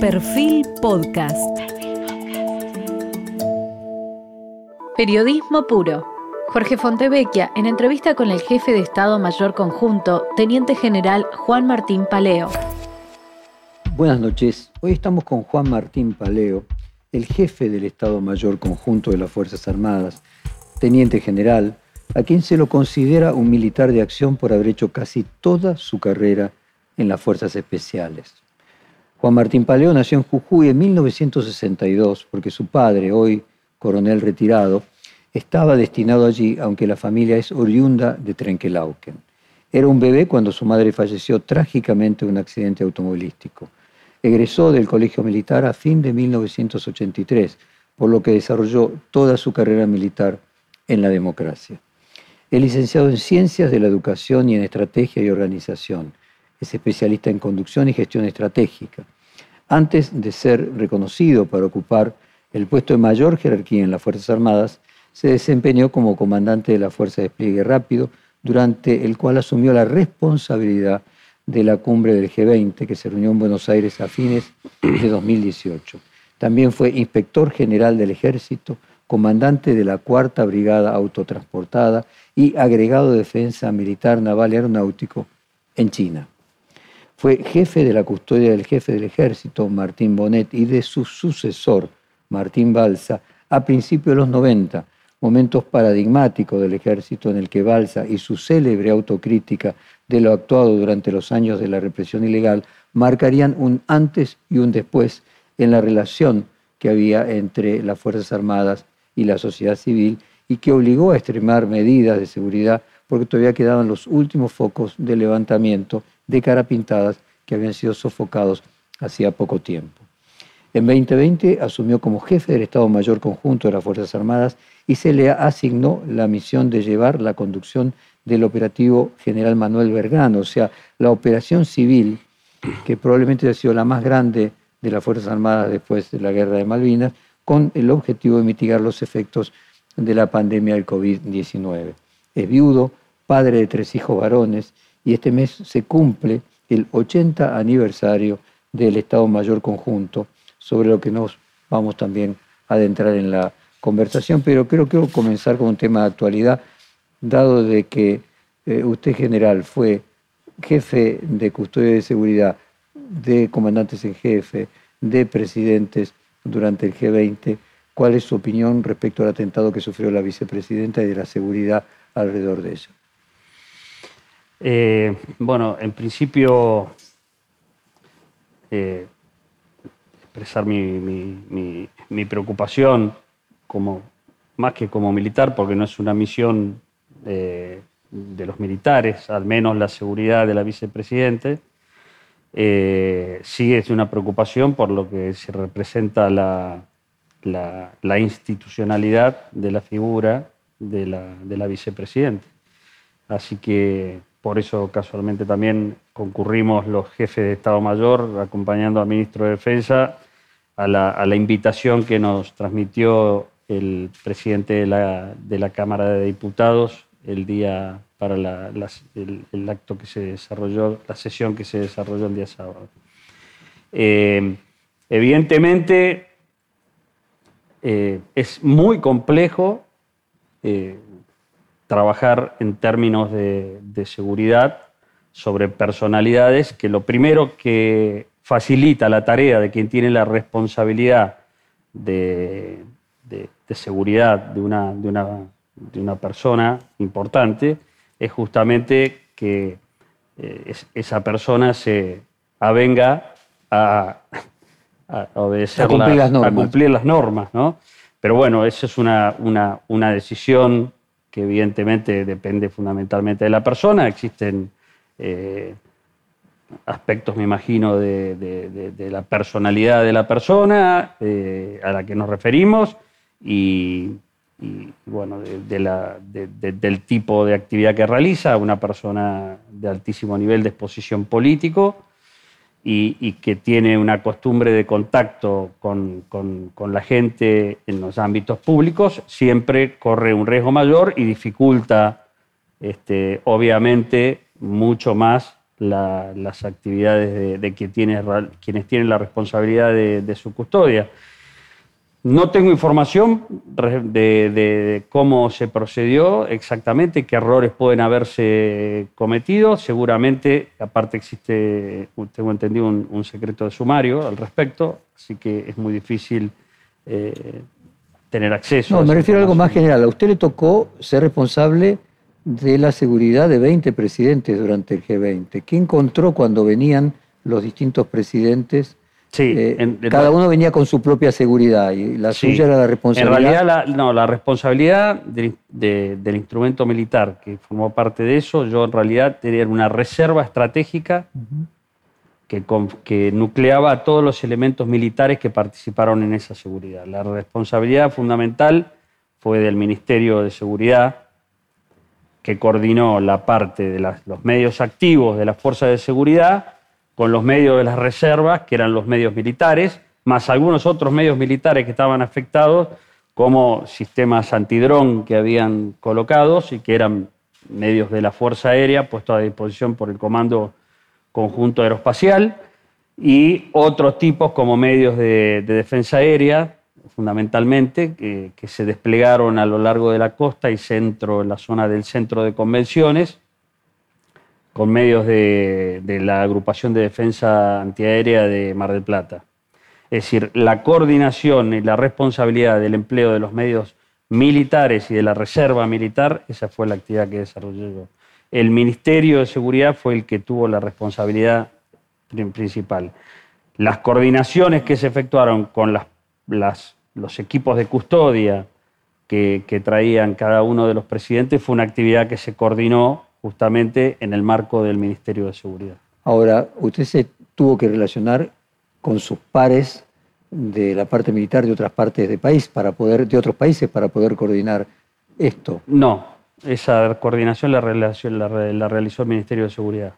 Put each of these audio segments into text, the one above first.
Perfil Podcast. Periodismo puro. Jorge Fontevecchia, en entrevista con el jefe de Estado Mayor Conjunto, Teniente General Juan Martín Paleo. Buenas noches. Hoy estamos con Juan Martín Paleo, el jefe del Estado Mayor Conjunto de las Fuerzas Armadas, Teniente General, a quien se lo considera un militar de acción por haber hecho casi toda su carrera en las Fuerzas Especiales. Juan Martín Paleo nació en Jujuy en 1962 porque su padre, hoy coronel retirado, estaba destinado allí, aunque la familia es oriunda de Trenquelauquen. Era un bebé cuando su madre falleció trágicamente en un accidente automovilístico. Egresó del Colegio Militar a fin de 1983, por lo que desarrolló toda su carrera militar en la democracia. Es licenciado en Ciencias de la Educación y en Estrategia y Organización es especialista en conducción y gestión estratégica. Antes de ser reconocido para ocupar el puesto de mayor jerarquía en las Fuerzas Armadas, se desempeñó como comandante de la Fuerza de Despliegue Rápido, durante el cual asumió la responsabilidad de la cumbre del G20 que se reunió en Buenos Aires a fines de 2018. También fue inspector general del Ejército, comandante de la Cuarta Brigada Autotransportada y agregado de Defensa Militar Naval y Aeronáutico en China. Fue jefe de la custodia del jefe del ejército, Martín Bonet, y de su sucesor, Martín Balsa, a principios de los 90, momentos paradigmáticos del ejército en el que Balsa y su célebre autocrítica de lo actuado durante los años de la represión ilegal marcarían un antes y un después en la relación que había entre las Fuerzas Armadas y la sociedad civil y que obligó a extremar medidas de seguridad porque todavía quedaban los últimos focos de levantamiento de cara pintadas que habían sido sofocados hacía poco tiempo. En 2020 asumió como jefe del Estado Mayor Conjunto de las Fuerzas Armadas y se le asignó la misión de llevar la conducción del operativo General Manuel Vergano, o sea, la operación civil que probablemente ha sido la más grande de las Fuerzas Armadas después de la Guerra de Malvinas, con el objetivo de mitigar los efectos de la pandemia del COVID-19. Es viudo, padre de tres hijos varones, y este mes se cumple el 80 aniversario del Estado Mayor Conjunto, sobre lo que nos vamos también a adentrar en la conversación, pero creo que comenzar con un tema de actualidad, dado de que eh, usted general fue jefe de custodia de seguridad, de comandantes en jefe, de presidentes durante el G20, ¿cuál es su opinión respecto al atentado que sufrió la vicepresidenta y de la seguridad alrededor de ella? Eh, bueno, en principio, eh, expresar mi, preocupación como, más que como militar, porque no es una misión de los militares, al menos la seguridad de la vicepresidente, eh, sí es una preocupación por lo que se representa la, institucionalidad de la figura de la, de la vicepresidente. Así que por eso casualmente también concurrimos los jefes de Estado Mayor acompañando al ministro de Defensa a la, invitación que nos transmitió el presidente de la, Cámara de Diputados el día para el, acto que se desarrolló, la sesión que se desarrolló el día sábado. Eh, evidentemente eh, es muy complejo eh, trabajar en términos de, seguridad sobre personalidades que lo primero que facilita la tarea de quien tiene la responsabilidad de, seguridad de una, de una, persona importante es justamente que eh, esa persona se avenga a, obedecer a cumplir, las normas. cumplir las normas. Pero bueno, esa es una, una decisión que evidentemente depende fundamentalmente de la persona. Existen eh, aspectos, me imagino, de, la personalidad de la persona eh, a la que nos referimos y, bueno, del tipo de actividad que realiza, una persona de altísimo nivel de exposición político y, que tiene una costumbre de contacto con, la gente en los ámbitos públicos, siempre corre un riesgo mayor y dificulta, este, obviamente, mucho más las actividades de, quienes tienen la responsabilidad de, su custodia. No tengo información de, cómo se procedió exactamente, qué errores pueden haberse cometido. Seguramente, aparte existe, tengo entendido, un, secreto de sumario al respecto, así que es muy difícil eh, tener acceso. No, me refiero a algo más general. A usted le tocó ser responsable de la seguridad de 20 presidentes durante el G20. ¿Qué encontró cuando venían los distintos presidentes? Sí, eh, cada uno venía con su propia seguridad y la suya era la responsabilidad. En realidad, la, no, la responsabilidad del instrumento militar que formó parte de eso, yo en realidad tenía una reserva estratégica que, que nucleaba a todos los elementos militares que participaron en esa seguridad. La responsabilidad fundamental fue del Ministerio de Seguridad, que coordinó la parte de los medios activos de las fuerzas de seguridad con los medios de las reservas, que eran los medios militares, más algunos otros medios militares que estaban afectados, como sistemas antidrón que habían colocados y que eran medios de la Fuerza Aérea puestos a disposición por el Comando Conjunto Aeroespacial, y otros tipos como medios de defensa aérea, fundamentalmente, que, se desplegaron a lo largo de la costa y centro, en la zona del centro de convenciones, con medios de, la agrupación de defensa antiaérea de Mar del Plata. Es decir, la coordinación y la responsabilidad del empleo de los medios militares y de la reserva militar, esa fue la actividad que desarrollé yo. El Ministerio de Seguridad fue el que tuvo la responsabilidad principal. Las coordinaciones que se efectuaron con las, las los equipos de custodia que, traían cada uno de los presidentes fue una actividad que se coordinó justamente en el marco del Ministerio de Seguridad. Ahora, usted se tuvo que relacionar con sus pares de la parte militar de otras partes del país para poder, de otros países para poder coordinar esto. No, esa coordinación la, la, realizó el Ministerio de Seguridad.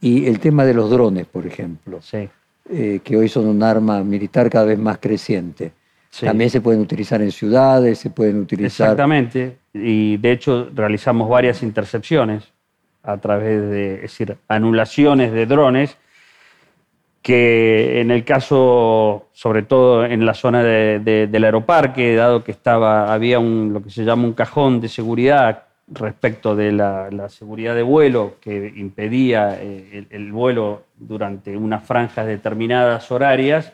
Y el tema de los drones, por ejemplo, sí. Eh, que hoy son un arma militar cada vez más creciente. También se pueden utilizar en ciudades, se pueden utilizar. Exactamente. Y de hecho realizamos varias intercepciones a través de, es decir, anulaciones de drones que en el caso, sobre todo en la zona del aeroparque, dado que estaba, había un, lo que se llama un cajón de seguridad respecto de la, seguridad de vuelo que impedía eh, el, vuelo durante unas franjas determinadas horarias,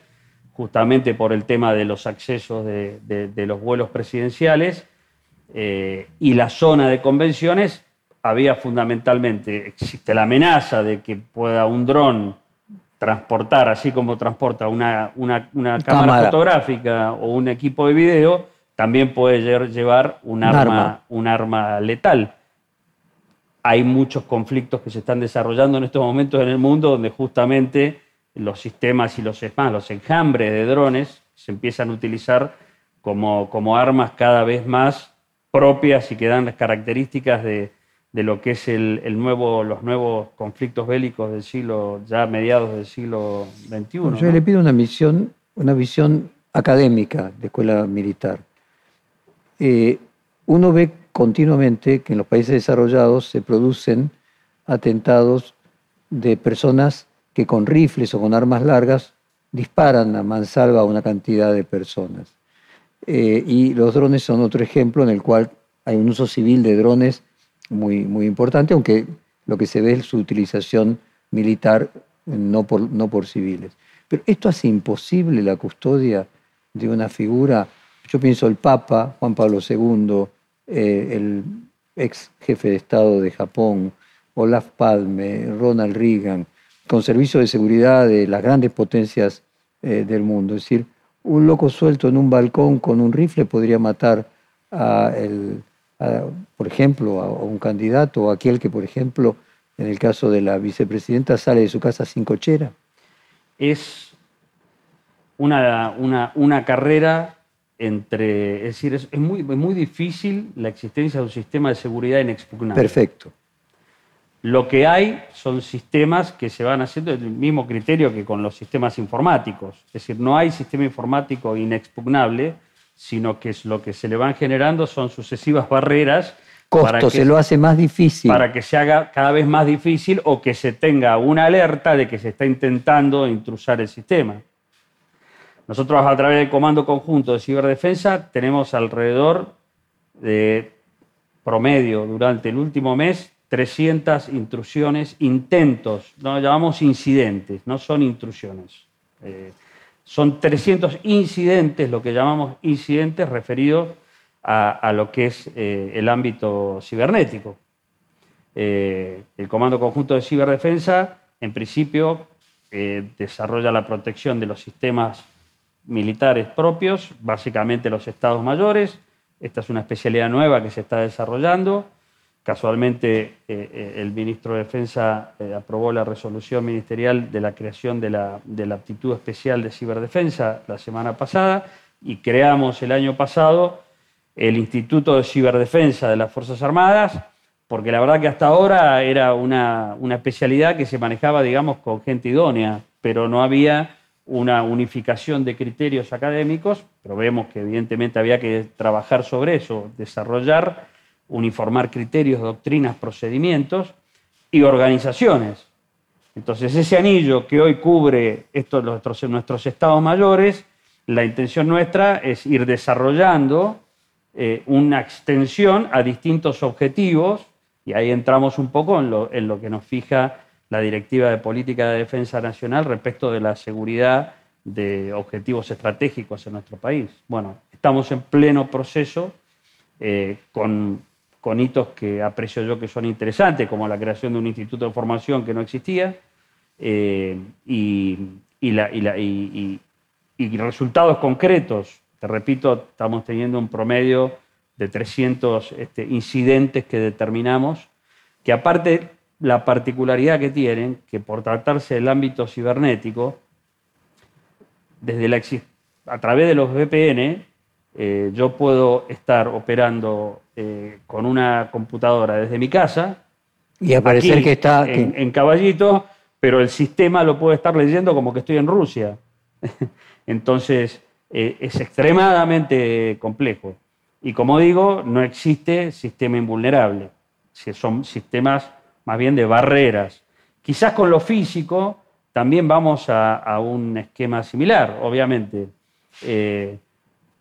justamente por el tema de los accesos de, los vuelos presidenciales eh, y la zona de convenciones, había fundamentalmente, existe la amenaza de que pueda un dron transportar, así como transporta una, cámara, fotográfica o un equipo de video, también puede llevar un, arma, un arma letal. Hay muchos conflictos que se están desarrollando en estos momentos en el mundo donde justamente los sistemas y los, los enjambres de drones se empiezan a utilizar como, como armas cada vez más propias y que dan las características de, lo que es el, nuevo, los nuevos conflictos bélicos del siglo, ya mediados del siglo XXI. yo le pido una visión, una visión académica de escuela militar. Eh, uno ve continuamente que en los países desarrollados se producen atentados de personas que con rifles o con armas largas disparan a mansalva a una cantidad de personas. Eh, y los drones son otro ejemplo en el cual hay un uso civil de drones muy, muy importante, aunque lo que se ve es su utilización militar, no por, no por civiles. Pero esto hace imposible la custodia de una figura. Yo pienso el Papa, Juan Pablo II, eh, el ex jefe de Estado de Japón, Olaf Palme, Ronald Reagan, con servicios de seguridad de las grandes potencias eh, del mundo. Es decir, un loco suelto en un balcón con un rifle podría matar a, el, por ejemplo, a un candidato o aquel que, por ejemplo, en el caso de la vicepresidenta, sale de su casa sin cochera. Es una, una, carrera entre, es decir, es, muy, es muy difícil la existencia de un sistema de seguridad inexpugnable. Perfecto. Lo que hay son sistemas que se van haciendo del mismo criterio que con los sistemas informáticos. Es decir, no hay sistema informático inexpugnable, sino que lo que se le van generando son sucesivas barreras Costo, se lo hace más difícil. Para que se haga cada vez más difícil o que se tenga una alerta de que se está intentando intrusar el sistema. Nosotros a través del Comando Conjunto de Ciberdefensa tenemos alrededor de promedio durante el último mes 300 intrusiones, intentos, no llamamos incidentes, no son intrusiones. Eh, son 300 incidentes, lo que llamamos incidentes referidos a, lo que es eh, el ámbito cibernético. Eh, el Comando Conjunto de Ciberdefensa, en principio, desarrolla la protección de los sistemas militares propios, básicamente los estados mayores. Esta es una especialidad nueva que se está desarrollando. Casualmente, eh, eh, el ministro de Defensa eh, aprobó la resolución ministerial de la creación de la, aptitud especial de ciberdefensa la semana pasada y creamos el año pasado el Instituto de Ciberdefensa de las Fuerzas Armadas, porque la verdad que hasta ahora era una especialidad que se manejaba, digamos, con gente idónea, pero no había una unificación de criterios académicos, pero vemos que evidentemente había que trabajar sobre eso, desarrollar, uniformar criterios, doctrinas, procedimientos y organizaciones. Entonces, ese anillo que hoy cubre estos, nuestros, nuestros estados mayores, la intención nuestra es ir desarrollando eh, una extensión a distintos objetivos, y ahí entramos un poco en lo, en lo que nos fija la Directiva de Política de Defensa Nacional respecto de la seguridad de objetivos estratégicos en nuestro país. Bueno, estamos en pleno proceso eh, con, con, hitos que aprecio yo que son interesantes, como la creación de un instituto de formación que no existía eh, y, resultados concretos. Te repito, estamos teniendo un promedio de 300 este, incidentes que determinamos, que aparte la particularidad que tienen, que por tratarse del ámbito cibernético, desde la, a través de los VPN, eh, yo puedo estar operando eh, con una computadora desde mi casa. Y aparecer que está. En, caballito, pero el sistema lo puede estar leyendo como que estoy en Rusia. Entonces, eh, es extremadamente complejo. Y como digo, no existe sistema invulnerable. Son sistemas más bien de barreras. Quizás con lo físico también vamos a, un esquema similar, obviamente. Eh,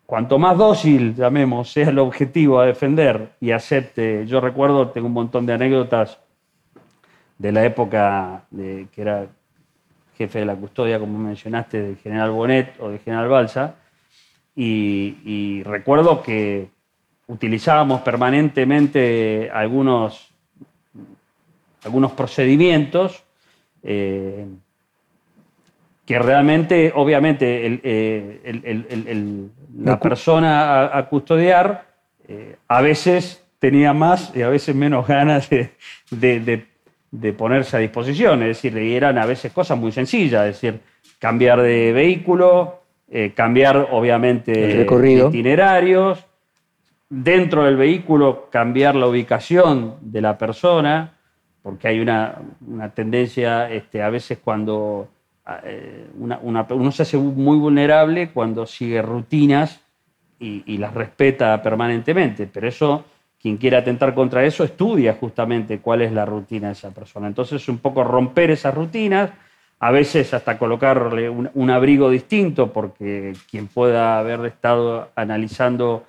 cuanto más dócil, llamemos, sea el objetivo a defender y acepte, yo recuerdo, tengo un montón de anécdotas de la época de, que era jefe de la custodia, como mencionaste, del general Bonet o del general Balsa, y recuerdo que utilizábamos permanentemente algunos algunos procedimientos eh, que realmente, obviamente, eh, la persona a, custodiar eh, a veces tenía más y a veces menos ganas de, ponerse a disposición. Es decir, eran a veces cosas muy sencillas, es decir, cambiar de vehículo, cambiar, obviamente, itinerarios, dentro del vehículo cambiar la ubicación de la persona porque hay una, tendencia este, a veces cuando eh, uno se hace muy vulnerable cuando sigue rutinas y, las respeta permanentemente, pero eso, quien quiera atentar contra eso, estudia justamente cuál es la rutina de esa persona. Entonces, un poco romper esas rutinas, a veces hasta colocarle un, abrigo distinto, porque quien pueda haber estado analizando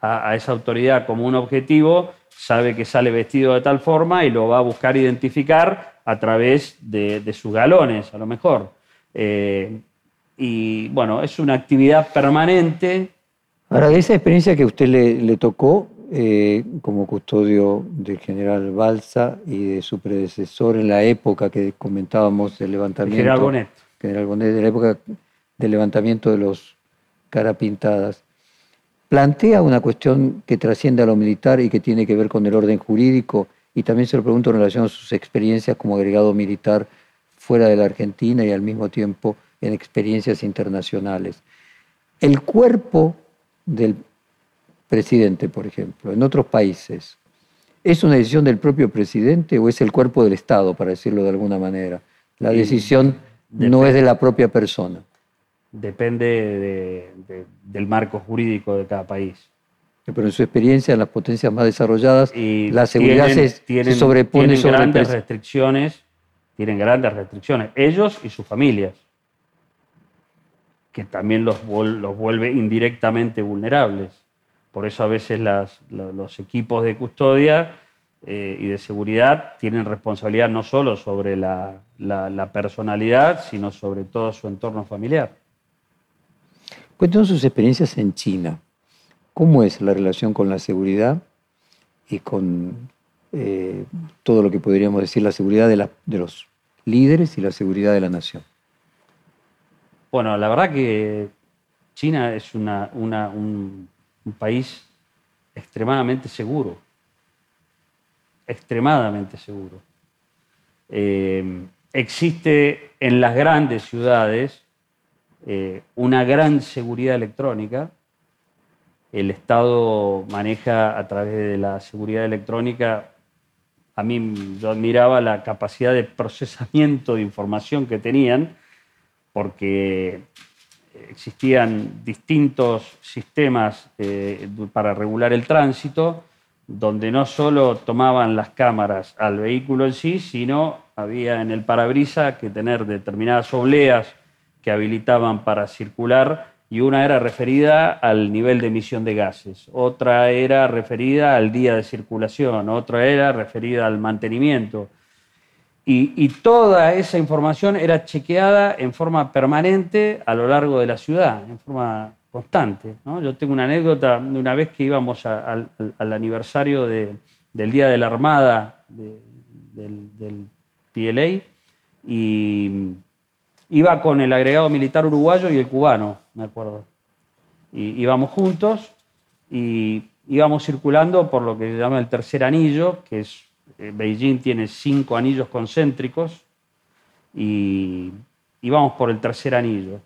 a esa autoridad como un objetivo, sabe que sale vestido de tal forma y lo va a buscar identificar a través de, sus galones, a lo mejor. Eh, y bueno, es una actividad permanente. Ahora, de esa experiencia que usted le, tocó eh, como custodio del general Balsa y de su predecesor en la época que comentábamos del levantamiento. general Bonet. General Bonet, de la época del levantamiento de los carapintadas plantea una cuestión que trasciende a lo militar y que tiene que ver con el orden jurídico, y también se lo pregunto en relación a sus experiencias como agregado militar fuera de la Argentina y al mismo tiempo en experiencias internacionales. El cuerpo del presidente, por ejemplo, en otros países, ¿es una decisión del propio presidente o es el cuerpo del Estado, para decirlo de alguna manera? La decisión no es de la propia persona depende del marco jurídico de cada país. Pero en su experiencia en las potencias más desarrolladas, la seguridad se, sobrepone tienen sobre grandes restricciones, tienen grandes restricciones, ellos y sus familias, que también los, los vuelve indirectamente vulnerables. Por eso a veces los equipos de custodia eh, y de seguridad tienen responsabilidad no solo sobre la, personalidad, sino sobre todo su entorno familiar. Cuéntanos sus experiencias en China. ¿Cómo es la relación con la seguridad y con eh, todo lo que podríamos decir la seguridad de, los líderes y la seguridad de la nación? Bueno, la verdad que China es un país extremadamente seguro extremadamente seguro. Eh, existe en las grandes ciudades eh, una gran seguridad electrónica. El Estado maneja a través de la seguridad electrónica, a mí yo admiraba la capacidad de procesamiento de información que tenían, porque existían distintos sistemas eh, para regular el tránsito donde no solo tomaban las cámaras al vehículo en sí, sino había en el parabrisa que tener determinadas obleas que habilitaban para circular y una era referida al nivel de emisión de gases, otra era referida al día de circulación, otra era referida al mantenimiento. Y, y, toda esa información era chequeada en forma permanente a lo largo de la ciudad, en forma constante. Yo tengo una anécdota de una vez que íbamos al, aniversario del Día de la Armada del, PLA y iba con el agregado militar uruguayo y el cubano, me acuerdo. Y íbamos juntos y íbamos circulando por lo que se llama el tercer anillo, que es eh, Beijing tiene cinco anillos concéntricos y íbamos por el tercer anillo.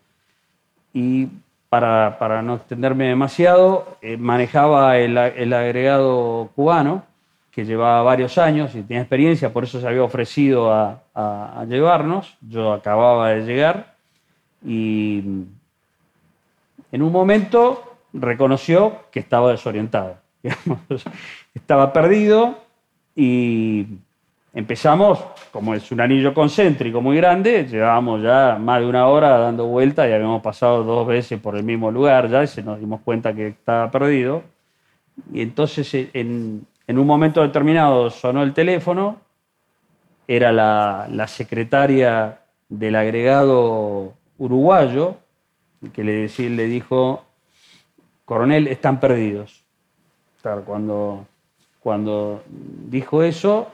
Y para, no extenderme demasiado, eh, manejaba el, agregado cubano, que llevaba varios años y tenía experiencia, por eso se había ofrecido a, llevarnos. Yo acababa de llegar y en un momento reconoció que estaba desorientado. estaba perdido y Empezamos, como es un anillo concéntrico muy grande, llevábamos ya más de una hora dando vueltas y habíamos pasado dos veces por el mismo lugar ya y se nos dimos cuenta que estaba perdido. Y entonces en, un momento determinado sonó el teléfono, era la, secretaria del agregado uruguayo, que le, le dijo, coronel, están perdidos. cuando, cuando dijo eso,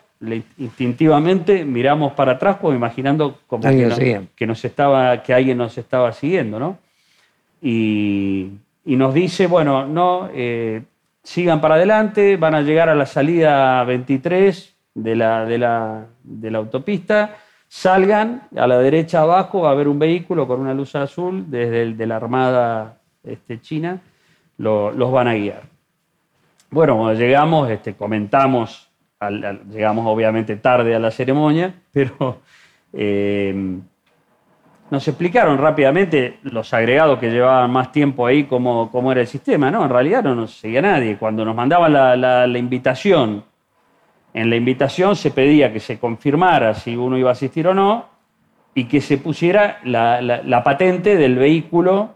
instintivamente miramos para atrás como imaginando como que, nos, estaba, que alguien nos estaba siguiendo, ¿no? Y, nos dice, bueno, no, eh, sigan para adelante, van a llegar a la salida 23 de la, de la, de la autopista, salgan, a la derecha abajo va a haber un vehículo con una luz azul desde la Armada este, China, los van a guiar. Bueno, cuando llegamos, este, comentamos llegamos obviamente tarde a la ceremonia, pero eh, nos explicaron rápidamente los agregados que llevaban más tiempo ahí cómo, cómo era el sistema. No, en realidad no nos seguía nadie. Cuando nos mandaban la, invitación, en la invitación se pedía que se confirmara si uno iba a asistir o no y que se pusiera la, patente del vehículo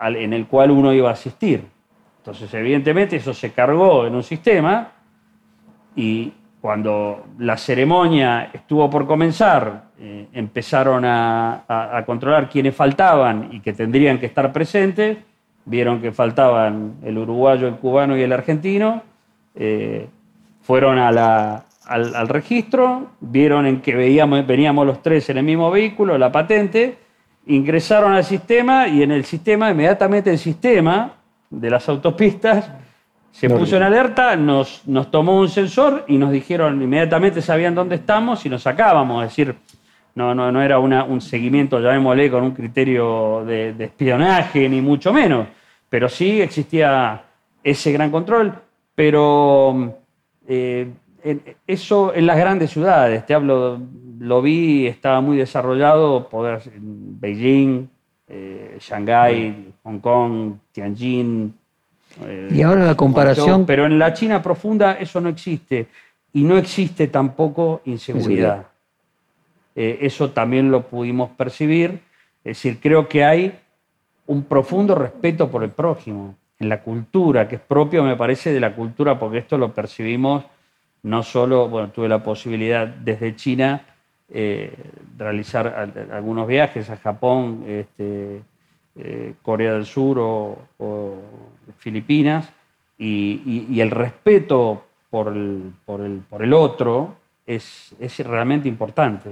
en el cual uno iba a asistir. Entonces, evidentemente, eso se cargó en un sistema y cuando la ceremonia estuvo por comenzar, eh, empezaron a, controlar quiénes faltaban y que tendrían que estar presentes. Vieron que faltaban el uruguayo, el cubano y el argentino. Eh, fueron al, registro, vieron en que veíamos, veníamos los tres en el mismo vehículo, la patente, ingresaron al sistema y en el sistema, inmediatamente el sistema de las autopistas se puso en alerta, nos, nos tomó un sensor y nos dijeron inmediatamente sabían dónde estamos y nos sacábamos. Es decir, no, no, no era un seguimiento, llamémosle, con un criterio de, espionaje, ni mucho menos. Pero sí existía ese gran control. Pero eh, eso en las grandes ciudades, te hablo, lo vi, estaba muy desarrollado, poder en Beijing, eh, Shanghái, Hong Kong, Tianjin, y ahora la comparación... Pero en la China profunda eso no existe. Y no existe tampoco inseguridad. Eh, eso también lo pudimos percibir. Es decir, creo que hay un profundo respeto por el prójimo en la cultura, que es propio, me parece, de la cultura, porque esto lo percibimos no solo, bueno, tuve la posibilidad desde China eh, realizar algunos viajes a Japón, este, eh, Corea del Sur o, Filipinas, y, el respeto por el, por el, por el otro es, es realmente importante.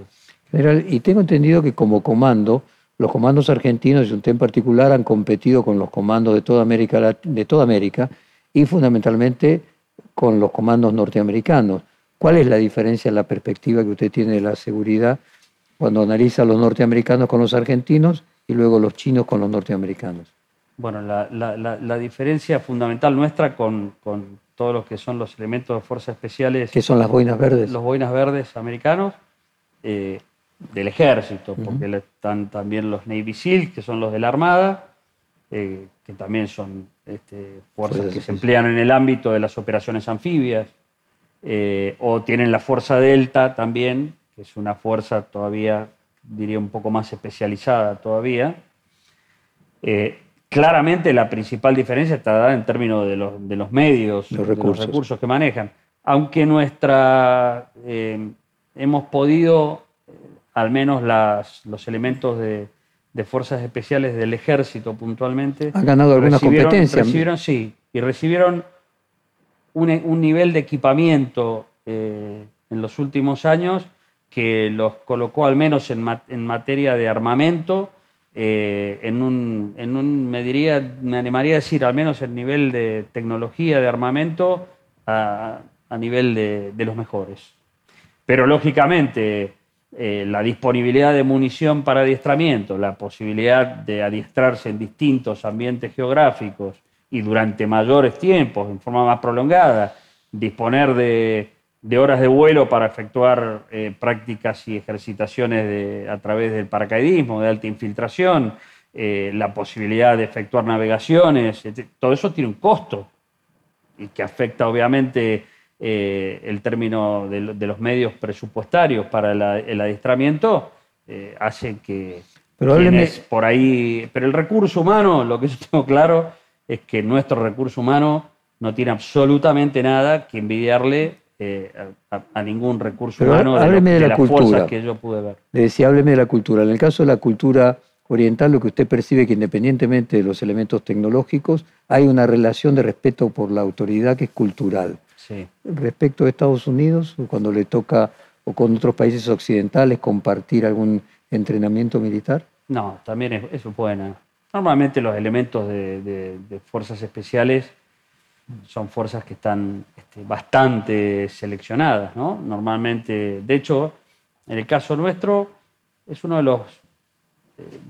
General, y tengo entendido que como comando, los comandos argentinos y usted en particular han competido con los comandos de toda América, de toda América y fundamentalmente con los comandos norteamericanos. ¿Cuál es la diferencia en la perspectiva que usted tiene de la seguridad cuando analiza a los norteamericanos con los argentinos y luego los chinos con los norteamericanos? Bueno, la, diferencia fundamental nuestra con, con todos los que son los elementos de fuerzas especiales. ¿Qué son las boinas verdes? Los boinas verdes americanos. Eh, del ejército, porque están también los Navy SEALs, que son los de la Armada, eh, que también son este, fuerzas que se emplean en el ámbito de las operaciones anfibias, eh, o tienen la Fuerza Delta también, que es una fuerza todavía, diría, un poco más especializada todavía. Eh, claramente la principal diferencia está dada en términos de los, de los medios, los recursos. los recursos que manejan. Aunque nuestra hemos podido al menos los elementos de, fuerzas especiales del ejército puntualmente. ¿Han ganado alguna competencia? Recibieron, sí, y recibieron un, nivel de equipamiento eh, en los últimos años que los colocó al menos en, materia de armamento, eh, en, un, en un, me, diría, me animaría a decir, al menos el nivel de tecnología de armamento a, nivel de, de los mejores. Pero lógicamente eh, la disponibilidad de munición para adiestramiento, la posibilidad de adiestrarse en distintos ambientes geográficos y durante mayores tiempos, en forma más prolongada, disponer de, horas de vuelo para efectuar eh, prácticas y ejercitaciones a través del paracaidismo, de alta infiltración, eh, la posibilidad de efectuar navegaciones, todo eso tiene un costo y que afecta obviamente eh, el término de, los medios presupuestarios para el adiestramiento eh, hace que pero por ahí. Pero el recurso humano, lo que yo tengo claro es que nuestro recurso humano no tiene absolutamente nada que envidiarle eh, a, ningún recurso humano de, la cultura. que yo pude ver. Le decía, hábleme de la cultura. En el caso de la cultura oriental, lo que usted percibe que independientemente de los elementos tecnológicos, hay una relación de respeto por la autoridad que es cultural. Respecto a Estados Unidos, cuando le toca, o con otros países occidentales, compartir algún entrenamiento militar? No, también es, eso es buena. Normalmente los elementos de, fuerzas especiales son fuerzas que están este, bastante seleccionadas, ¿no? Normalmente, de hecho, en el caso nuestro, es uno de los,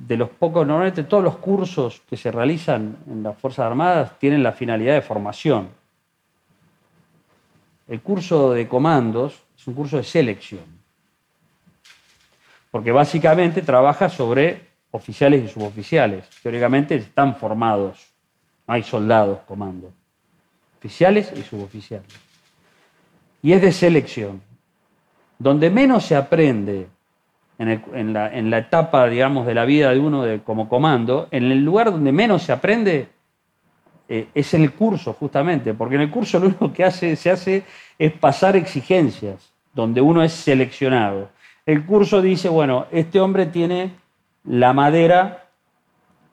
de los pocos, normalmente todos los cursos que se realizan en las Fuerzas Armadas tienen la finalidad de formación. El curso de comandos es un curso de selección, porque básicamente trabaja sobre oficiales y suboficiales. Teóricamente están formados, no hay soldados comando, oficiales y suboficiales. Y es de selección. Donde menos se aprende en, la, etapa, digamos, de la vida de uno como comando, en el lugar donde menos se aprende eh, es en el curso, justamente, porque en el curso lo único que hace, se hace es pasar exigencias, donde uno es seleccionado. El curso dice, bueno, este hombre tiene la madera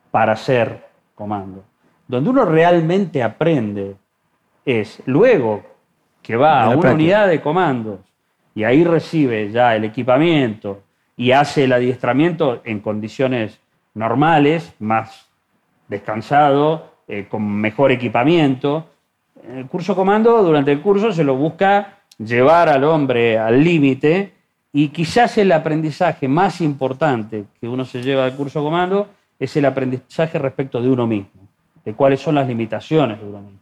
para ser comando. Donde uno realmente aprende es luego que va a una unidad de comandos y ahí recibe ya el equipamiento y hace el adiestramiento en condiciones normales, más descansado, eh, con mejor equipamiento. En el curso comando, durante el curso se lo busca llevar al hombre al límite y quizás el aprendizaje más importante que uno se lleva del curso comando es el aprendizaje respecto de uno mismo, de cuáles son las limitaciones de uno mismo,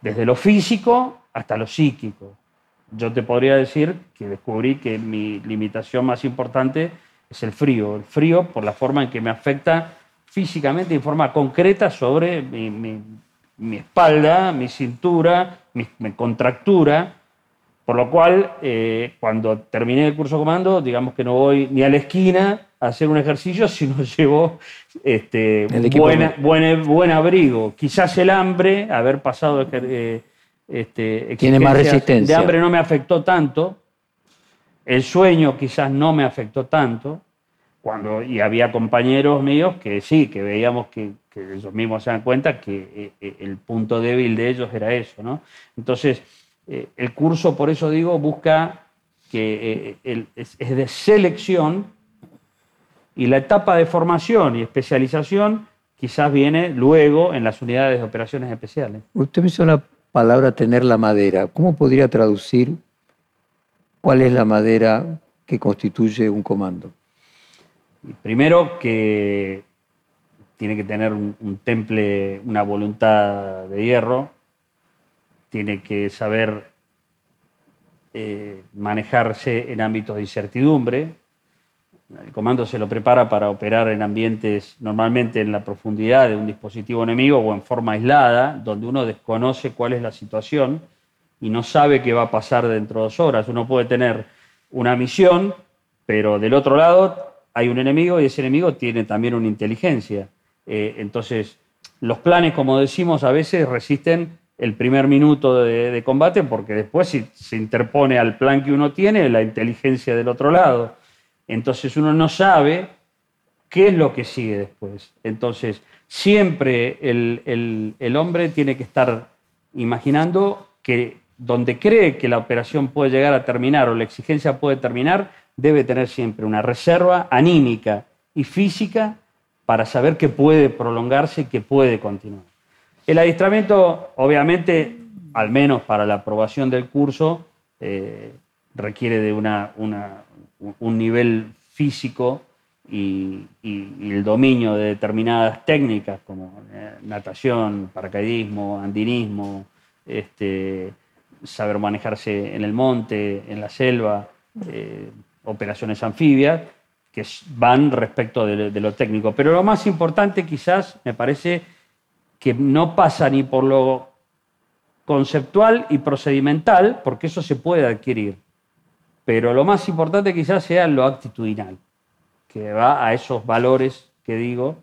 desde lo físico hasta lo psíquico. Yo te podría decir que descubrí que mi limitación más importante es el frío, el frío por la forma en que me afecta físicamente en forma concreta sobre mi, mi espalda, mi cintura, mi, contractura, por lo cual eh, cuando terminé el curso comando, digamos que no voy ni a la esquina a hacer un ejercicio, sino llevo este, buen, abrigo. Quizás el hambre, haber pasado eh, este, Tiene más resistencia. De hambre no me afectó tanto, el sueño quizás no me afectó tanto, cuando, y había compañeros míos que sí, que veíamos que, ellos mismos se dan cuenta que eh, eh, el punto débil de ellos era eso. ¿no? Entonces, eh, el curso, por eso digo, busca que es, de selección y la etapa de formación y especialización quizás viene luego en las unidades de operaciones especiales. Usted mencionó la palabra tener la madera. ¿Cómo podría traducir cuál es la madera que constituye un comando? Primero que tiene que tener un, temple, una voluntad de hierro, tiene que saber eh, manejarse en ámbitos de incertidumbre. El comando se lo prepara para operar en ambientes normalmente en la profundidad de un dispositivo enemigo o en forma aislada, donde uno desconoce cuál es la situación y no sabe qué va a pasar dentro de dos horas. Uno puede tener una misión, pero del otro lado hay un enemigo y ese enemigo tiene también una inteligencia. Eh, entonces, los planes, como decimos, a veces resisten el primer minuto de, combate porque después si, se interpone al plan que uno tiene la inteligencia del otro lado. Entonces uno no sabe qué es lo que sigue después. Entonces, siempre el, el hombre tiene que estar imaginando que donde cree que la operación puede llegar a terminar o la exigencia puede terminar, debe tener siempre una reserva anímica y física para saber que puede prolongarse que puede continuar. El adiestramiento, obviamente, al menos para la aprobación del curso, eh, requiere de un nivel físico y, el dominio de determinadas técnicas como eh, natación, paracaidismo, andinismo, este, saber manejarse en el monte, en la selva, eh, operaciones anfibias, que van respecto de, lo técnico. Pero lo más importante quizás me parece que no pasa ni por lo conceptual y procedimental, porque eso se puede adquirir. Pero lo más importante quizás sea lo actitudinal, que va a esos valores que digo.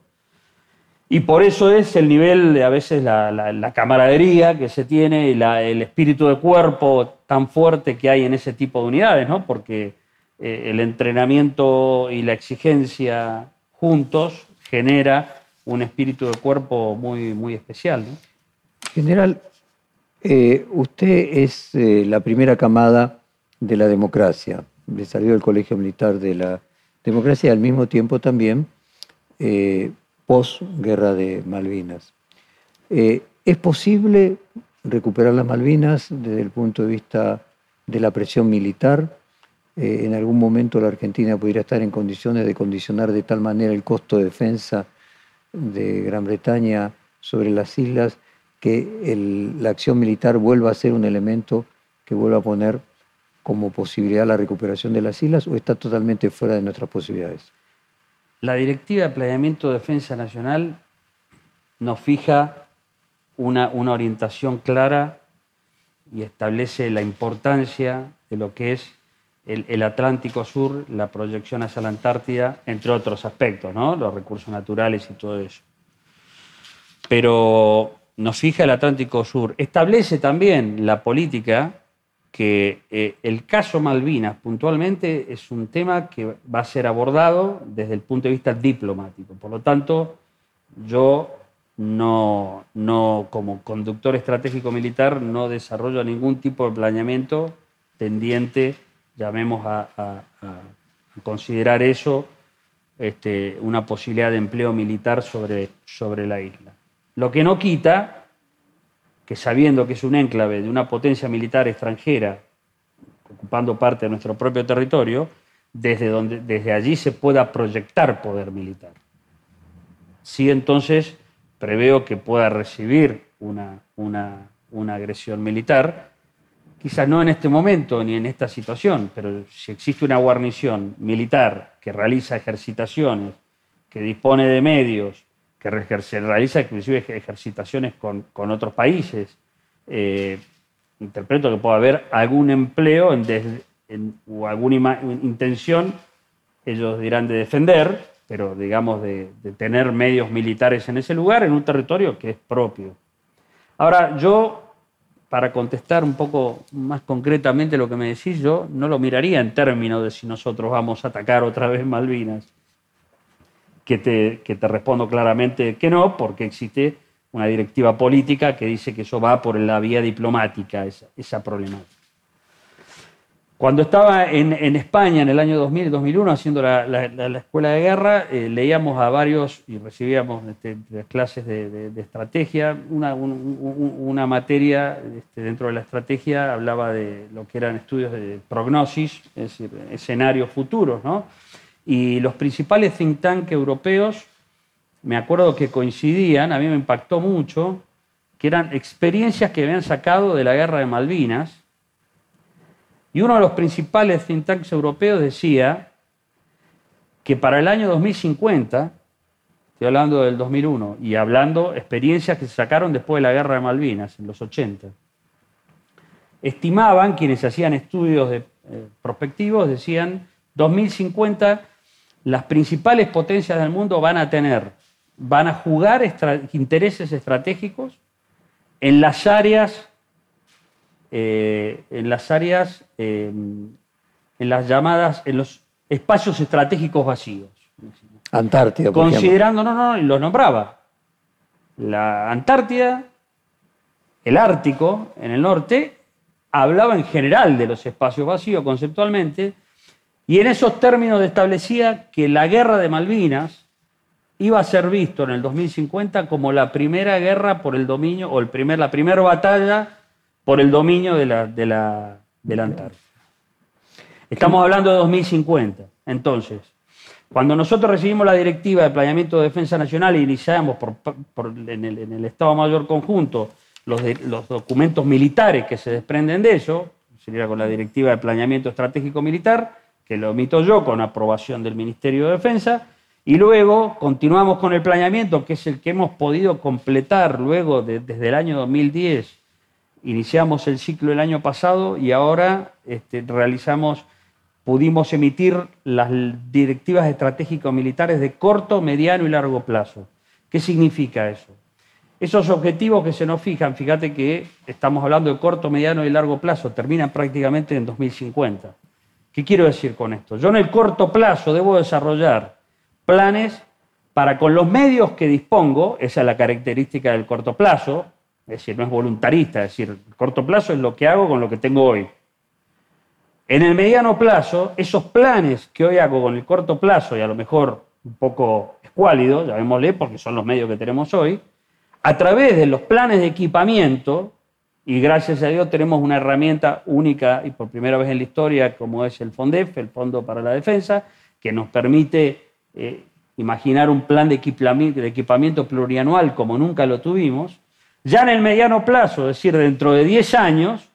Y por eso es el nivel de a veces la, camaradería que se tiene el espíritu de cuerpo tan fuerte que hay en ese tipo de unidades, ¿no? Porque eh, el entrenamiento y la exigencia juntos genera un espíritu de cuerpo muy, muy especial. General, eh, usted es eh, la primera camada de la democracia, le salió del Colegio Militar de la Democracia y al mismo tiempo también post-guerra de Malvinas. ¿Es posible recuperar las Malvinas desde el punto de vista de la presión militar? Eh, en algún momento la Argentina pudiera estar en condiciones de condicionar de tal manera el costo de defensa de Gran Bretaña sobre las islas que la acción militar vuelva a ser un elemento que vuelva a poner como posibilidad la recuperación de las islas o está totalmente fuera de nuestras posibilidades? La Directiva de Planeamiento de Defensa Nacional nos fija una, una orientación clara y establece la importancia de lo que es el, Atlántico Sur, la proyección hacia la Antártida, entre otros aspectos, ¿no? los recursos naturales y todo eso. Pero nos fija el Atlántico Sur. Establece también la política que eh, el caso Malvinas puntualmente es un tema que va a ser abordado desde el punto de vista diplomático. Por lo tanto, yo no, no como conductor estratégico militar no desarrollo ningún tipo de planeamiento tendiente llamemos a, considerar eso este, una posibilidad de empleo militar sobre, sobre la isla. Lo que no quita que sabiendo que es un enclave de una potencia militar extranjera ocupando parte de nuestro propio territorio, desde, donde, desde allí se pueda proyectar poder militar. Sí, entonces preveo que pueda recibir una, una, una agresión militar, quizás no en este momento ni en esta situación, pero si existe una guarnición militar que realiza ejercitaciones, que dispone de medios que realiza inclusive ejercitaciones con, otros países. Eh, interpreto que puede haber algún empleo o alguna intención, ellos dirán de defender, pero digamos de, tener medios militares en ese lugar, en un territorio que es propio. Ahora, yo, para contestar un poco más concretamente lo que me decís, yo no lo miraría en términos de si nosotros vamos a atacar otra vez Malvinas, que te, que te respondo claramente que no, porque existe una directiva política que dice que eso va por la vía diplomática, esa, esa problemática. Cuando estaba en, España en el año 2000 y 2001 haciendo la, escuela de guerra, eh, leíamos a varios y recibíamos este, clases de, estrategia. Una, materia este, dentro de la estrategia hablaba de lo que eran estudios de prognosis, es decir, escenarios futuros. Y los principales think tank europeos, me acuerdo que coincidían, a mí me impactó mucho, que eran experiencias que habían sacado de la guerra de Malvinas y uno de los principales think tanks europeos decía que para el año 2050, estoy hablando del 2001, y hablando experiencias que se sacaron después de la guerra de Malvinas, en los 80, estimaban, quienes hacían estudios de, eh, prospectivos, decían, 2050 las principales potencias del mundo van a tener, van a jugar intereses estratégicos en las áreas eh, en las áreas, eh, en las llamadas, en los espacios estratégicos vacíos. Antártida. Considerando, no, no, no, los nombraba. La Antártida, el Ártico, en el norte, hablaba en general de los espacios vacíos conceptualmente, y en esos términos establecía que la guerra de Malvinas iba a ser visto en el 2050 como la primera guerra por el dominio, o el primer, la primera batalla por el dominio de la, de la, Antártida. Estamos hablando de 2050. Entonces, cuando nosotros recibimos la directiva de planeamiento de defensa nacional y iniciamos en, el, Estado Mayor Conjunto los, los documentos militares que se desprenden de eso, sería con la directiva de planeamiento estratégico militar, que lo omito yo con aprobación del Ministerio de Defensa, y luego continuamos con el planeamiento, que es el que hemos podido completar luego desde el año 2010 Iniciamos el ciclo el año pasado y ahora este, realizamos, pudimos emitir las directivas estratégicas militares de corto, mediano y largo plazo. ¿Qué significa eso? Esos objetivos que se nos fijan, fíjate que estamos hablando de corto, mediano y largo plazo, terminan prácticamente en 2050. ¿Qué quiero decir con esto? Yo en el corto plazo debo desarrollar planes para con los medios que dispongo, esa es la característica del corto plazo, es decir, no es voluntarista, es decir, corto plazo es lo que hago con lo que tengo hoy. En el mediano plazo, esos planes que hoy hago con el corto plazo y a lo mejor un poco escuálidos, llamémosle porque son los medios que tenemos hoy, a través de los planes de equipamiento, y gracias a Dios tenemos una herramienta única y por primera vez en la historia como es el FONDEF, el Fondo para la Defensa, que nos permite eh, imaginar un plan de equipamiento plurianual como nunca lo tuvimos, ya en el mediano plazo, es decir, dentro de 10 años,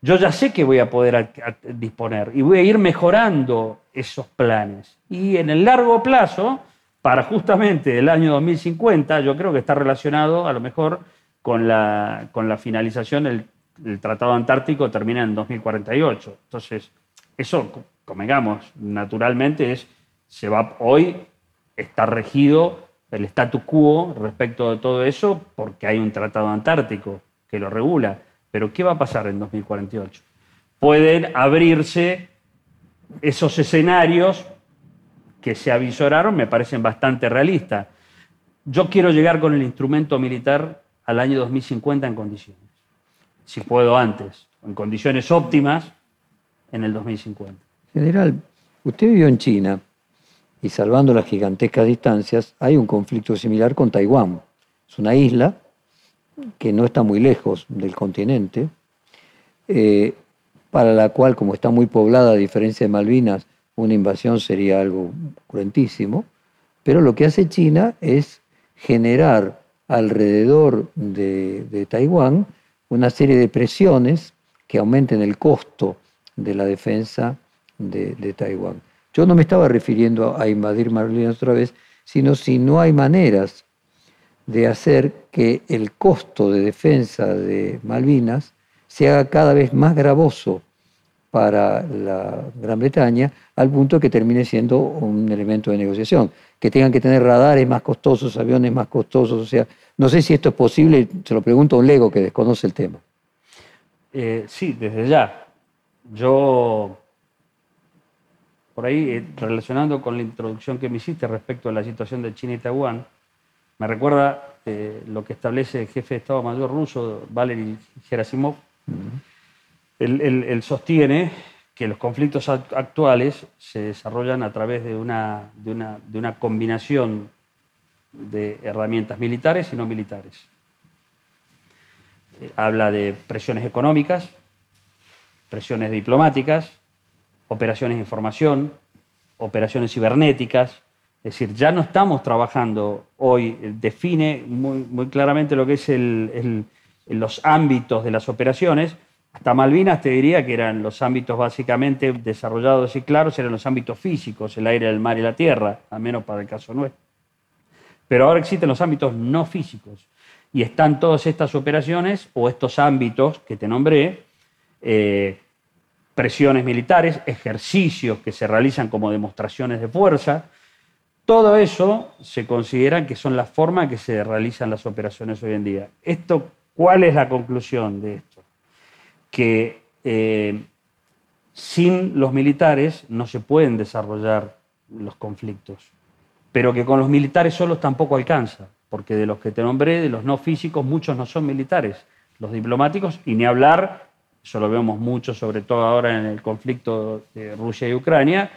yo ya sé que voy a poder disponer y voy a ir mejorando esos planes. Y en el largo plazo, para justamente el año 2050, yo creo que está relacionado a lo mejor con la, con la finalización del, Tratado Antártico, termina en 2048. Entonces, eso, convengamos, naturalmente es, se va, hoy está regido el statu quo respecto de todo eso porque hay un tratado antártico que lo regula. Pero ¿qué va a pasar en 2048? Pueden abrirse esos escenarios que se avisoraron, me parecen bastante realistas. Yo quiero llegar con el instrumento militar al año 2050 en condiciones. Si puedo antes, en condiciones óptimas, en el 2050. General, usted vivió en China y salvando las gigantescas distancias, hay un conflicto similar con Taiwán. Es una isla que no está muy lejos del continente, eh, para la cual, como está muy poblada, a diferencia de Malvinas, una invasión sería algo cruentísimo, pero lo que hace China es generar alrededor de, Taiwán una serie de presiones que aumenten el costo de la defensa de Taiwán. Yo no me estaba refiriendo a invadir Malvinas otra vez, sino si no hay maneras de hacer que el costo de defensa de Malvinas se haga cada vez más gravoso para la Gran Bretaña, al punto que termine siendo un elemento de negociación. Que tengan que tener radares más costosos, aviones más costosos, o sea, no sé si esto es posible, se lo pregunto a un lego que desconoce el tema. Eh, sí, desde ya. Yo, por ahí, eh, relacionando con la introducción que me hiciste respecto a la situación de China y Taiwán, me recuerda eh, lo que establece el jefe de Estado Mayor ruso, Valery Gerasimov. él, sostiene que los conflictos actuales se desarrollan a través de una, de una, de una combinación de herramientas militares y no militares. Eh, habla de presiones económicas, presiones diplomáticas, operaciones de información, operaciones cibernéticas. Es decir, ya no estamos trabajando hoy, eh, define muy, claramente lo que es los ámbitos de las operaciones. Hasta Malvinas te diría que eran los ámbitos básicamente desarrollados y claros, eran los ámbitos físicos, el aire, el mar y la tierra, al menos para el caso nuestro. Pero ahora existen los ámbitos no físicos, y están todas estas operaciones o estos ámbitos que te nombré, eh, presiones militares, ejercicios que se realizan como demostraciones de fuerza, todo eso se considera que son las formas en que se realizan las operaciones hoy en día. Esto, ¿Cuál es la conclusión de esto? Que eh, sin los militares no se pueden desarrollar los conflictos, pero que con los militares solos tampoco alcanza porque de los que te nombré, de los no físicos, muchos no son militares, los diplomáticos, y ni hablar, eso lo vemos mucho, sobre todo ahora en el conflicto de Rusia y Ucrania,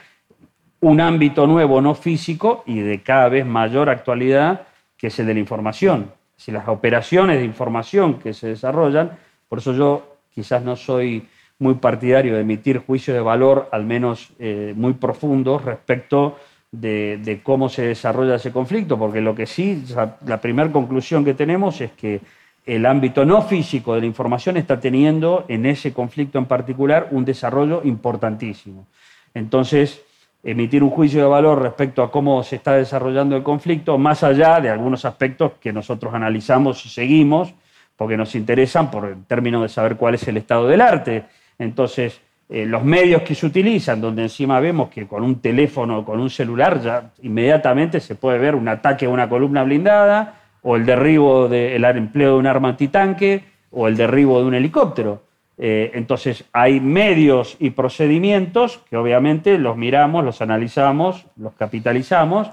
un ámbito nuevo no físico y de cada vez mayor actualidad, que es el de la información. Si las operaciones de información que se desarrollan, por eso yo quizás no soy muy partidario de emitir juicios de valor, al menos eh, muy profundos, respecto de, cómo se desarrolla ese conflicto, porque lo que sí, la primera conclusión que tenemos es que el ámbito no físico de la información está teniendo en ese conflicto en particular un desarrollo importantísimo. Entonces, emitir un juicio de valor respecto a cómo se está desarrollando el conflicto, más allá de algunos aspectos que nosotros analizamos y seguimos, porque nos interesan por el término de saber cuál es el estado del arte. Entonces, eh, los medios que se utilizan, donde encima vemos que con un teléfono o con un celular ya inmediatamente se puede ver un ataque a una columna blindada, o el derribo del empleo de un arma antitanque, o el derribo de un helicóptero. Eh, entonces hay medios y procedimientos que obviamente los miramos, los analizamos, los capitalizamos,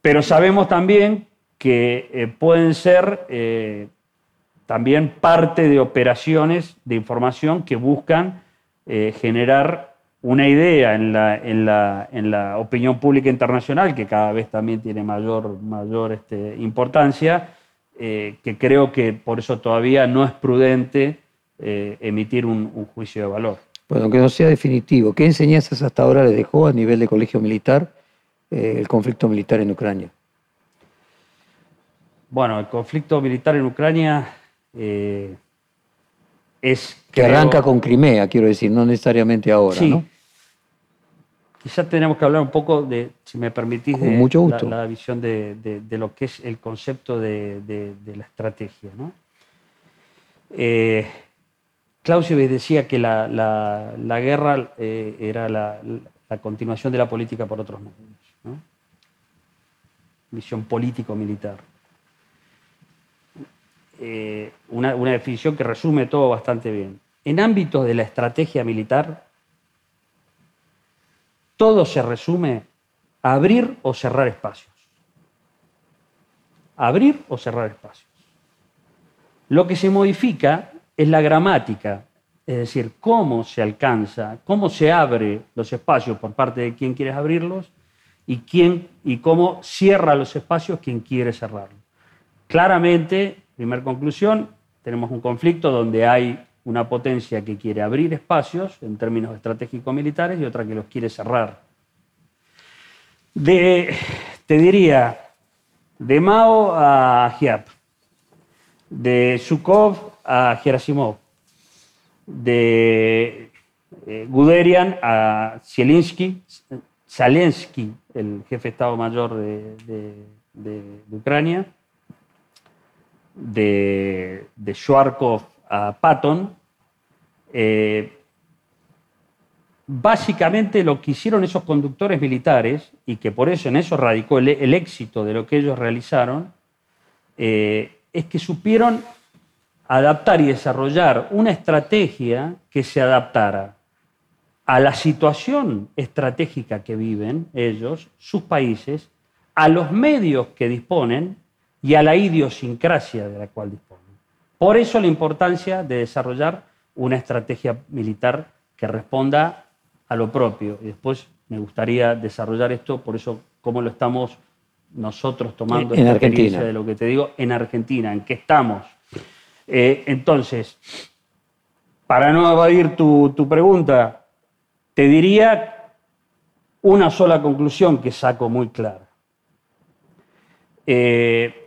pero sabemos también que eh, pueden ser también parte de operaciones de información que buscan eh, generar una idea en la, en, la, en la, opinión pública internacional, que cada vez también tiene mayor, mayor este, importancia, eh, que creo que por eso todavía no es prudente eh, emitir un, juicio de valor. Bueno, aunque no sea definitivo, ¿qué enseñanzas hasta ahora le dejó a nivel de colegio militar el conflicto militar en Ucrania? Bueno, el conflicto militar en Ucrania que arranca con Crimea, quiero decir, no necesariamente ahora, sí. ¿no? Quizás tenemos que hablar un poco de, si me permitís, de mucho gusto. La, visión de, lo que es el concepto de, la estrategia. ¿no? Eh, Clausewitz decía que la, guerra eh, era la, continuación de la política por otros medios. ¿no? Visión político-militar. Eh, una, definición que resume todo bastante bien. En ámbitos de la estrategia militar, todo se resume a abrir o cerrar espacios. Abrir o cerrar espacios. Lo que se modifica es la gramática, es decir, cómo se alcanza, cómo se abre los espacios por parte de quien quiere abrirlos y, quién, y cómo cierra los espacios quien quiere cerrarlos. Claramente Primer conclusión, tenemos un conflicto donde hay una potencia que quiere abrir espacios en términos estratégicos militares y otra que los quiere cerrar. De, te diría, de Mao a Giap, de Zhukov a Gerasimov, de eh, Guderian a Zelensky, Zelensky, el jefe de Estado Mayor de Ucrania, de, de Schwarzkopf a Patton, eh, básicamente lo que hicieron esos conductores militares, y que por eso en eso radicó el, éxito de lo que ellos realizaron, eh, es que supieron adaptar y desarrollar una estrategia que se adaptara a la situación estratégica que viven ellos, sus países, a los medios que disponen y a la idiosincrasia de la cual disponen. Por eso la importancia de desarrollar una estrategia militar que responda a lo propio. Y después me gustaría desarrollar esto, por eso cómo lo estamos nosotros tomando en Argentina. de lo que te digo en Argentina, en qué estamos. Eh, entonces, para no evadir tu, tu pregunta, te diría una sola conclusión que saco muy clara. Eh,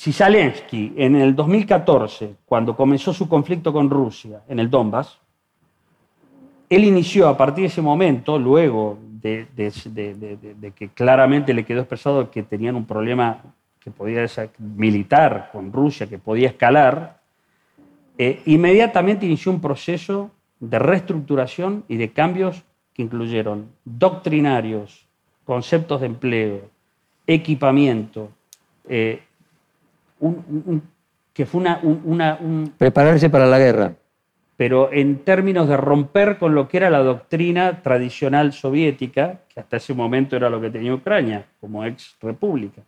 si Zelensky en el 2014, cuando comenzó su conflicto con Rusia en el Donbass, él inició a partir de ese momento, luego de, que claramente le quedó expresado que tenían un problema que podía ser militar con Rusia, que podía escalar, eh, inmediatamente inició un proceso de reestructuración y de cambios que incluyeron doctrinarios, conceptos de empleo, equipamiento, eh, que fue una... Prepararse para la guerra. Pero en términos de romper con lo que era la doctrina tradicional soviética, que hasta ese momento era lo que tenía Ucrania como ex república.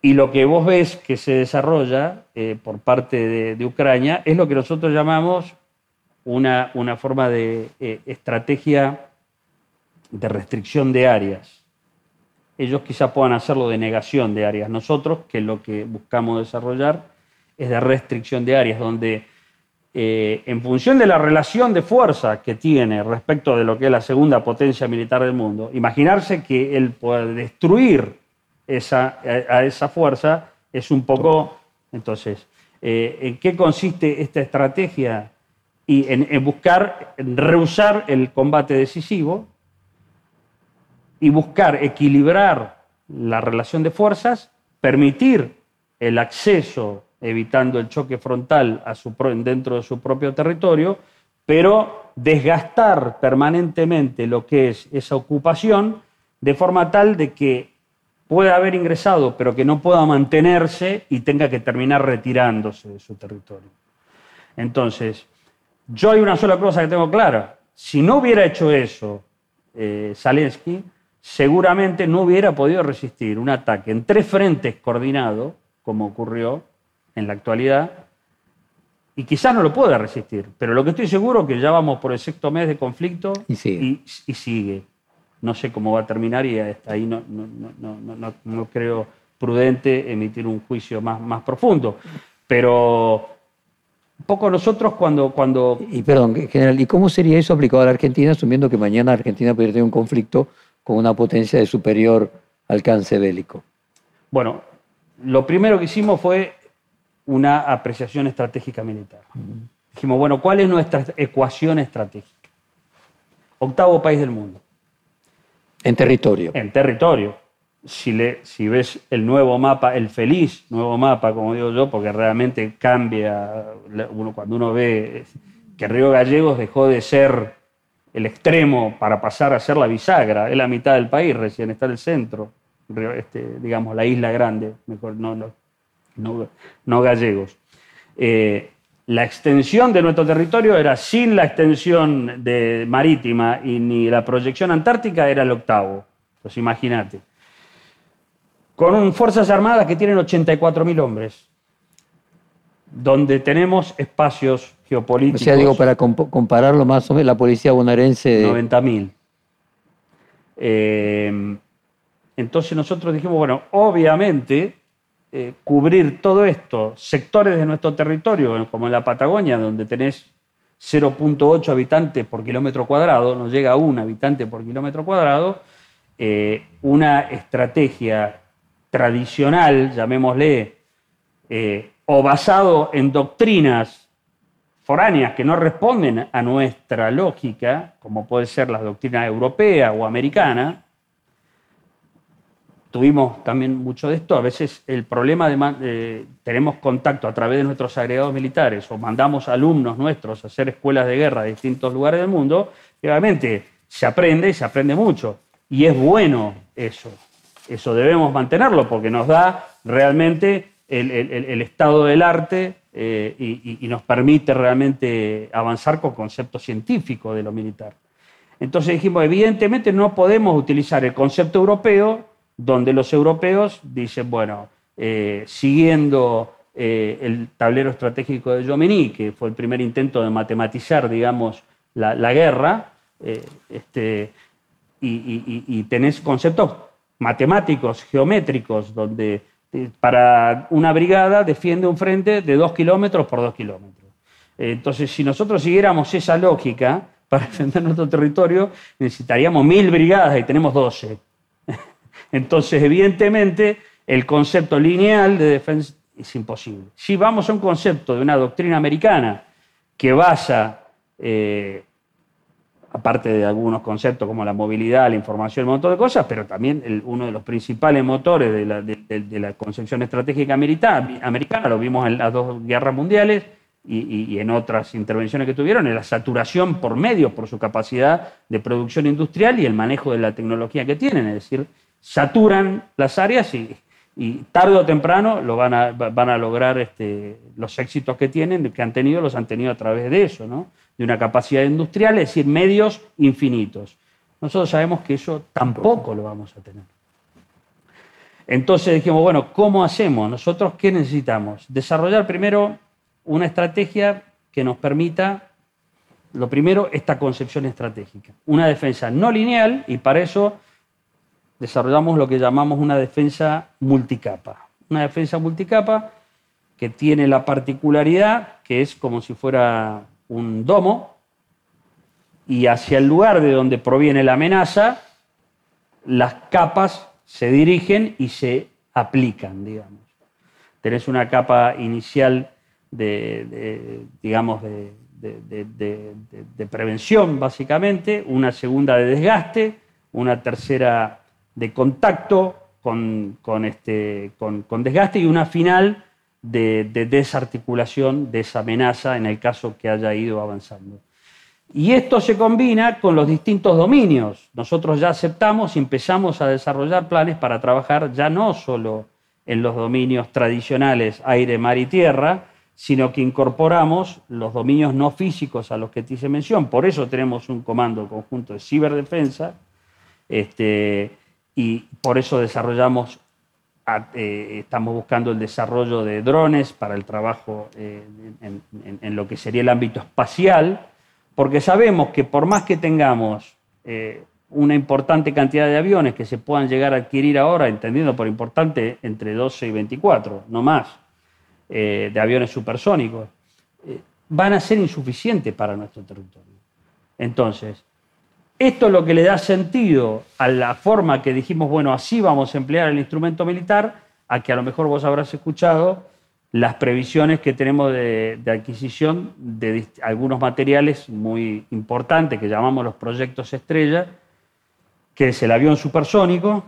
Y lo que vos ves que se desarrolla eh, por parte de, Ucrania es lo que nosotros llamamos una, una forma de eh, estrategia de restricción de áreas. Ellos quizá puedan hacerlo de negación de áreas. Nosotros, que lo que buscamos desarrollar es de restricción de áreas, donde eh, en función de la relación de fuerza que tiene respecto de lo que es la segunda potencia militar del mundo, imaginarse que él puede destruir a, esa fuerza es un poco... Entonces, eh, ¿en qué consiste esta estrategia? Y en, buscar, en rehusar el combate decisivo y buscar equilibrar la relación de fuerzas, permitir el acceso, evitando el choque frontal dentro de su propio territorio, pero desgastar permanentemente lo que es esa ocupación de forma tal de que pueda haber ingresado, pero que no pueda mantenerse y tenga que terminar retirándose de su territorio. Entonces, yo hay una sola cosa que tengo clara. Si no hubiera hecho eso eh, Zelensky, seguramente no hubiera podido resistir un ataque en tres frentes coordinado, como ocurrió en la actualidad, y quizás no lo pueda resistir. Pero lo que estoy seguro es que ya vamos por el sexto mes de conflicto y sigue. No sé cómo va a terminar y ahí no, no, creo prudente emitir un juicio más, más profundo. Pero un poco nosotros cuando, cuando... Y perdón, general, ¿y cómo sería eso aplicado a la Argentina, asumiendo que mañana Argentina podría tener un conflicto con una potencia de superior alcance bélico? Bueno, lo primero que hicimos fue una apreciación estratégica militar. Dijimos, bueno, ¿cuál es nuestra ecuación estratégica? Octavo país del mundo. En territorio. En territorio. Si, le, si ves el nuevo mapa, el feliz nuevo mapa, como digo yo, porque realmente cambia uno, cuando uno ve que Río Gallegos dejó de ser el extremo para pasar a ser la bisagra, es la mitad del país recién, está el centro, este, digamos, la isla grande, mejor no, no, no, gallegos. Eh, la extensión de nuestro territorio era sin la extensión de marítima y ni la proyección antártica era el octavo. Pues imagínate. Con fuerzas armadas que tienen 84.000 hombres, donde tenemos espacios geopolíticos. O sea, digo, para compararlo más o menos, la policía bonaerense. De... 90.000. Eh, entonces nosotros dijimos, bueno, obviamente eh, cubrir todo esto, sectores de nuestro territorio, como en la Patagonia, donde tenés 0.8 habitantes por kilómetro cuadrado, no llega a un habitante por kilómetro cuadrado, eh, una estrategia tradicional, llamémosle, eh, o basado en doctrinas foráneas que no responden a nuestra lógica, como puede ser la doctrina europea o americana, tuvimos también mucho de esto, a veces el problema de eh, tenemos contacto a través de nuestros agregados militares o mandamos alumnos nuestros a hacer escuelas de guerra en distintos lugares del mundo, y obviamente se aprende y se aprende mucho. Y es bueno eso. Eso debemos mantenerlo porque nos da realmente el, estado del arte eh, y, nos permite realmente avanzar con conceptos científicos de lo militar. Entonces dijimos, evidentemente no podemos utilizar el concepto europeo donde los europeos dicen, bueno, eh, siguiendo eh, el tablero estratégico de Jomini, que fue el primer intento de matematizar, digamos, la, guerra, este, y, y, tenés conceptos matemáticos, geométricos, donde para una brigada defiende un frente de dos kilómetros por dos kilómetros. Entonces, si nosotros siguiéramos esa lógica para defender nuestro territorio, necesitaríamos mil brigadas y tenemos doce. Entonces, evidentemente, el concepto lineal de defensa es imposible. Si vamos a un concepto de una doctrina americana que basa eh, aparte de algunos conceptos como la movilidad, la información, un montón de cosas, pero también uno de los principales motores de la, concepción estratégica americana, lo vimos en las dos guerras mundiales y, en otras intervenciones que tuvieron, es la saturación por medios, por su capacidad de producción industrial y el manejo de la tecnología que tienen, es decir, saturan las áreas y, tarde o temprano lo van a, van a lograr este, los éxitos que tienen, que han tenido, los han tenido a través de eso, ¿no? De una capacidad industrial, es decir, medios infinitos. Nosotros sabemos que eso tampoco lo vamos a tener. Entonces dijimos, bueno, ¿cómo hacemos? Nosotros, ¿qué necesitamos? Desarrollar primero una estrategia que nos permita, lo primero, esta concepción estratégica. Una defensa no lineal y para eso desarrollamos lo que llamamos una defensa multicapa. Una defensa multicapa que tiene la particularidad que es como si fuera un domo y hacia el lugar de donde proviene la amenaza, las capas se dirigen y se aplican, digamos. Tenés una capa inicial de, digamos, de, prevención, básicamente, una segunda de desgaste, una tercera de contacto con, este, con desgaste y una final de, desarticulación de esa amenaza en el caso que haya ido avanzando. Y esto se combina con los distintos dominios. Nosotros ya aceptamos y empezamos a desarrollar planes para trabajar ya no solo en los dominios tradicionales aire, mar y tierra, sino que incorporamos los dominios no físicos a los que te hice mención. Por eso tenemos un comando conjunto de ciberdefensa este, y por eso desarrollamos eh, estamos buscando el desarrollo de drones para el trabajo eh, en, lo que sería el ámbito espacial, porque sabemos que por más que tengamos eh, una importante cantidad de aviones que se puedan llegar a adquirir ahora, entendiendo por importante entre 12 y 24, no más, de aviones supersónicos, van a ser insuficientes para nuestro territorio. Entonces, esto es lo que le da sentido a la forma que dijimos, bueno, así vamos a emplear el instrumento militar, a que a lo mejor vos habrás escuchado las previsiones que tenemos de, adquisición de algunos materiales muy importantes que llamamos los proyectos estrella, que es el avión supersónico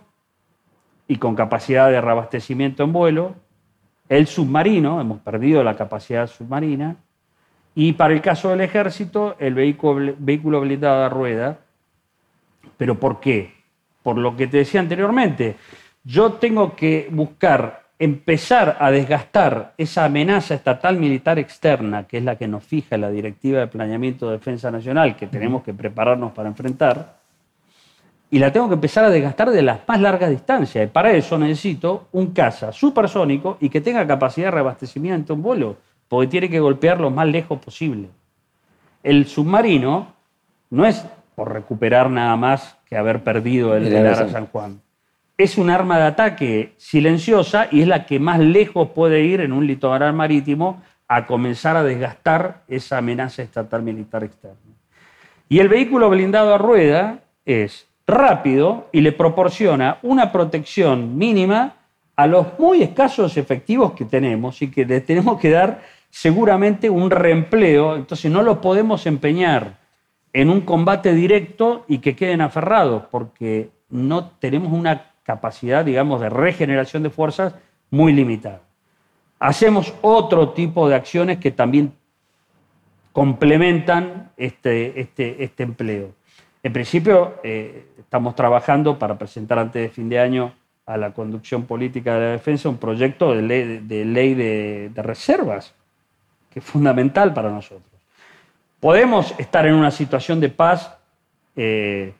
y con capacidad de reabastecimiento en vuelo, el submarino, hemos perdido la capacidad submarina, y para el caso del ejército, el vehículo, vehículo blindado a rueda, ¿Pero por qué? Por lo que te decía anteriormente, yo tengo que buscar empezar a desgastar esa amenaza estatal militar externa, que es la que nos fija la Directiva de Planeamiento de Defensa Nacional, que tenemos que prepararnos para enfrentar, y la tengo que empezar a desgastar de las más largas distancias. Y para eso necesito un caza supersónico y que tenga capacidad de reabastecimiento en vuelo, porque tiene que golpear lo más lejos posible. El submarino no es por recuperar nada más que haber perdido el, de San Juan. Es un arma de ataque silenciosa y es la que más lejos puede ir en un litoral marítimo a comenzar a desgastar esa amenaza estatal militar externa. Y el vehículo blindado a rueda es rápido y le proporciona una protección mínima a los muy escasos efectivos que tenemos y que le tenemos que dar seguramente un reempleo, entonces no lo podemos empeñar en un combate directo y que queden aferrados, porque no tenemos una capacidad, digamos, de regeneración de fuerzas muy limitada. Hacemos otro tipo de acciones que también complementan este, este, este empleo. En principio, eh, estamos trabajando para presentar antes de fin de año a la conducción política de la defensa un proyecto de ley de, reservas, que es fundamental para nosotros. Podemos estar en una situación de paz eh,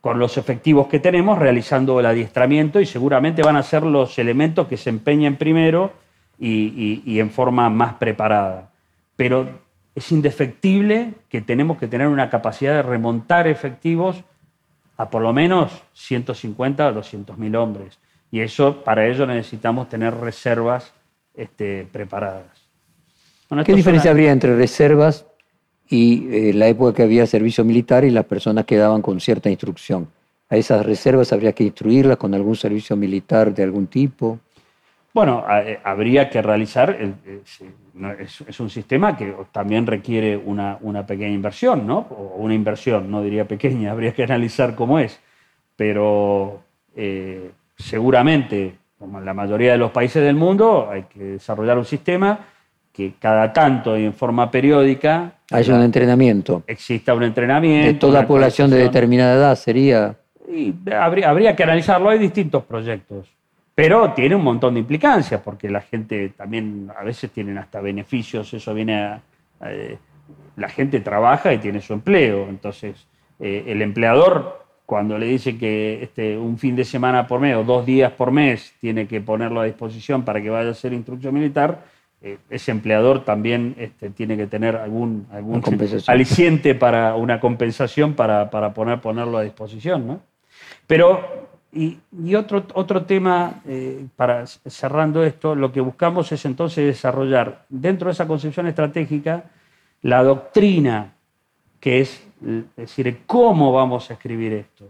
con los efectivos que tenemos, realizando el adiestramiento y seguramente van a ser los elementos que se empeñen primero y, en forma más preparada. Pero es indefectible que tenemos que tener una capacidad de remontar efectivos a por lo menos 150 o 200 mil hombres. Y eso, para ello necesitamos tener reservas este, preparadas. ¿Qué diferencia habría entre reservas y eh, la época que había servicio militar y las personas que daban con cierta instrucción? ¿A esas reservas habría que instruirlas con algún servicio militar de algún tipo? Bueno, eh, habría que realizar, es, un sistema que también requiere una, pequeña inversión, ¿no? O una inversión, no diría pequeña, habría que analizar cómo es. Pero eh, seguramente, como en la mayoría de los países del mundo, hay que desarrollar un sistema que cada tanto y en forma periódica... Haya un entrenamiento. Exista un entrenamiento. De toda población de determinada edad sería... Y habría, habría que analizarlo, hay distintos proyectos. Pero tiene un montón de implicancias, porque la gente también a veces tienen hasta beneficios, eso viene a... la gente trabaja y tiene su empleo, entonces eh, el empleador cuando le dice que este, un fin de semana por mes o dos días por mes tiene que ponerlo a disposición para que vaya a hacer instrucción militar, eh, ese empleador también este, tiene que tener algún, algún aliciente para una compensación para, para poner, ponerlo a disposición. ¿no? Pero y, otro, otro tema, eh, para cerrando esto, lo que buscamos es entonces desarrollar dentro de esa concepción estratégica la doctrina, que es, decir, cómo vamos a escribir esto.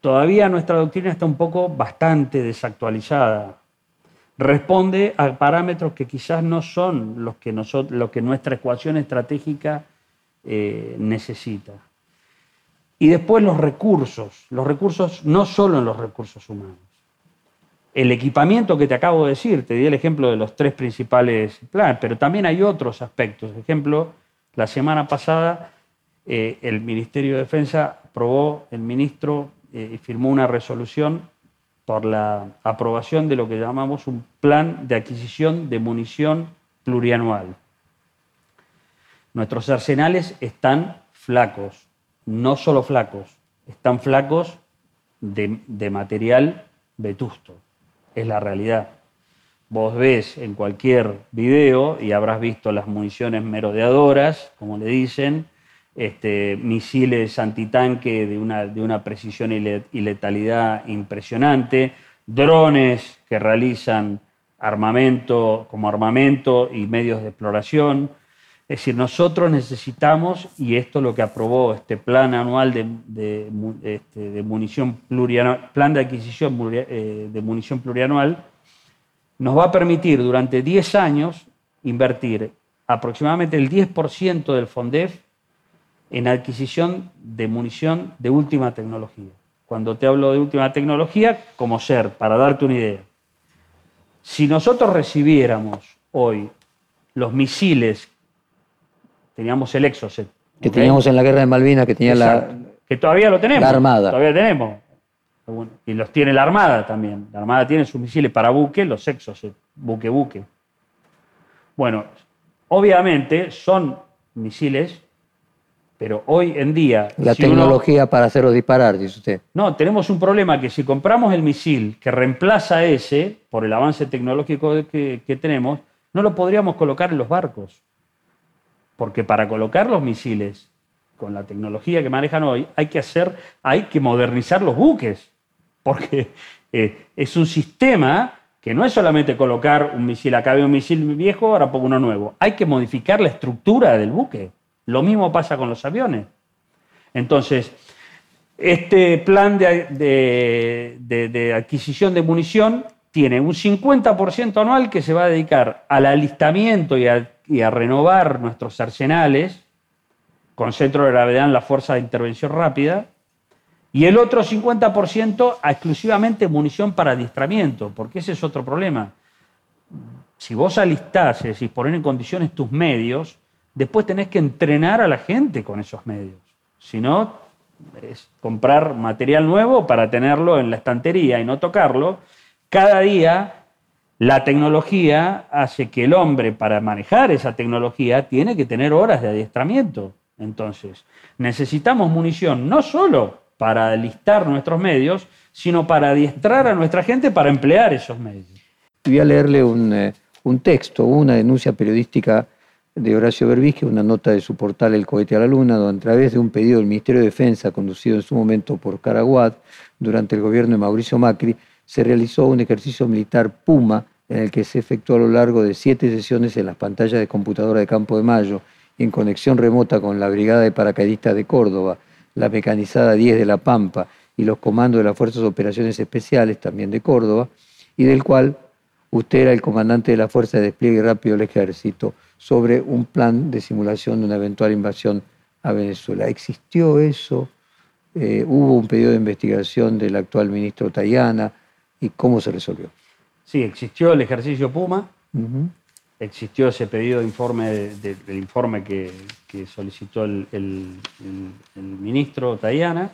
Todavía nuestra doctrina está un poco bastante desactualizada. Responde a parámetros que quizás no son los que, nosotros, que nuestra ecuación estratégica eh, necesita. Y después los recursos, los recursos no solo en los recursos humanos. El equipamiento que te acabo de decir, te di el ejemplo de los tres principales planes, pero también hay otros aspectos. Por ejemplo, la semana pasada eh, el Ministerio de Defensa aprobó, el ministro eh, firmó una resolución por la aprobación de lo que llamamos un plan de adquisición de munición plurianual. Nuestros arsenales están flacos, no solo flacos, están flacos de, material vetusto. Es la realidad. Vos ves en cualquier video, y habrás visto las municiones merodeadoras, como le dicen, este, misiles antitanque de una, de una precisión y letalidad impresionante, drones que realizan armamento como armamento y medios de exploración, es decir, nosotros necesitamos, y esto es lo que aprobó este plan anual de, este, munición plurianual, plan de adquisición eh, de munición plurianual, nos va a permitir durante 10 años invertir aproximadamente el 10% del FONDEF en adquisición de munición de última tecnología. Cuando te hablo de última tecnología, como ser, para darte una idea. Si nosotros recibiéramos hoy los misiles teníamos el Exocet. Que teníamos en la guerra de Malvinas, que tenía la. Que todavía lo tenemos. La Armada. Todavía tenemos. Y los tiene la Armada también. La Armada tiene sus misiles para buque, los Exocet, buque-buque. Bueno, obviamente son misiles, pero hoy en día. La tecnología para hacerlos disparar, dice usted. No, tenemos un problema que si compramos el misil que reemplaza ese, por el avance tecnológico que tenemos, no lo podríamos colocar en los barcos. Porque para colocar los misiles con la tecnología que manejan hoy, hay que hacer, hay que modernizar los buques. Porque eh, es un sistema que no es solamente colocar un misil, acá veo un misil viejo, ahora pongo uno nuevo. Hay que modificar la estructura del buque. Lo mismo pasa con los aviones. Entonces, este plan de, adquisición de munición tiene un 50% anual que se va a dedicar al alistamiento y a y a renovar nuestros arsenales con centro de gravedad en la fuerza de intervención rápida, Y el otro 50% a exclusivamente munición para adiestramiento, porque ese es otro problema. Si vos alistás, es decir, poner en condiciones tus medios, después tenés que entrenar a la gente con esos medios. Si no, es comprar material nuevo para tenerlo en la estantería y no tocarlo. Cada día la tecnología hace que el hombre, para manejar esa tecnología, tiene que tener horas de adiestramiento. Entonces, necesitamos munición no solo para alistar nuestros medios, sino para adiestrar a nuestra gente para emplear esos medios. Voy a leerle un, eh, un texto, una denuncia periodística de Horacio Berbisque, una nota de su portal El cohete a la luna, donde a través de un pedido del Ministerio de Defensa, conducido en su momento por Caraguat, durante el gobierno de Mauricio Macri, se realizó un ejercicio militar Puma en el que se efectuó a lo largo de siete sesiones en las pantallas de computadora de Campo de Mayo, en conexión remota con la Brigada de Paracaidistas de Córdoba, la Mecanizada 10 de La Pampa y los comandos de las Fuerzas de Operaciones Especiales, también de Córdoba, y del cual usted era el comandante de la Fuerza de Despliegue Rápido del Ejército, sobre un plan de simulación de una eventual invasión a Venezuela. ¿Existió eso? Eh, ¿Hubo un pedido de investigación del actual ministro Tayana? ¿Y cómo se resolvió? Sí, existió el ejercicio Puma, existió ese pedido de informe, del informe que, solicitó el, ministro Tayana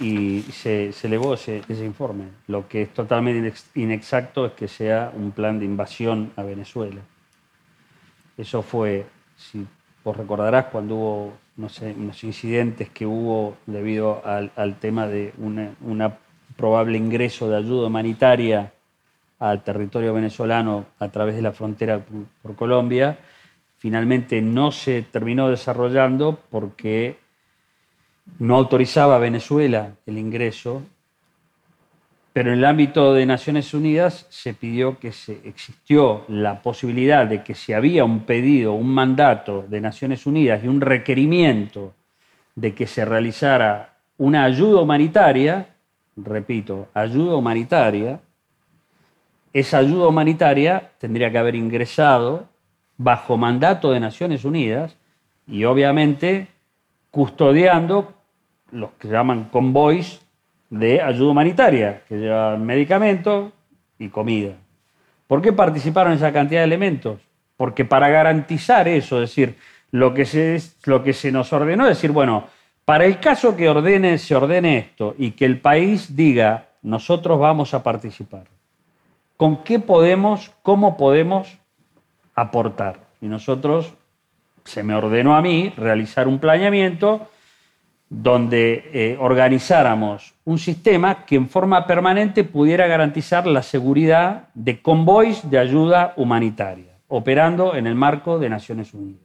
y se, elevó ese, informe. Lo que es totalmente inexacto es que sea un plan de invasión a Venezuela. Eso fue, si vos recordarás, cuando hubo no sé, unos incidentes que hubo debido al, tema de un probable ingreso de ayuda humanitaria al territorio venezolano a través de la frontera por, Colombia, finalmente no se terminó desarrollando porque no autorizaba a Venezuela el ingreso, pero en el ámbito de Naciones Unidas se pidió que se existió la posibilidad de que si había un pedido, un mandato de Naciones Unidas y un requerimiento de que se realizara una ayuda humanitaria, repito, ayuda humanitaria, esa ayuda humanitaria tendría que haber ingresado bajo mandato de Naciones Unidas y obviamente custodiando los que llaman convoys de ayuda humanitaria, que llevan medicamentos y comida. ¿Por qué participaron esa cantidad de elementos? Porque para garantizar eso, es decir, lo que se, lo que se nos ordenó, es decir, bueno, para el caso que ordene, se ordene esto y que el país diga, nosotros vamos a participar con qué podemos, cómo podemos aportar. Y nosotros, se me ordenó a mí realizar un planeamiento donde eh, organizáramos un sistema que en forma permanente pudiera garantizar la seguridad de convoys de ayuda humanitaria, operando en el marco de Naciones Unidas.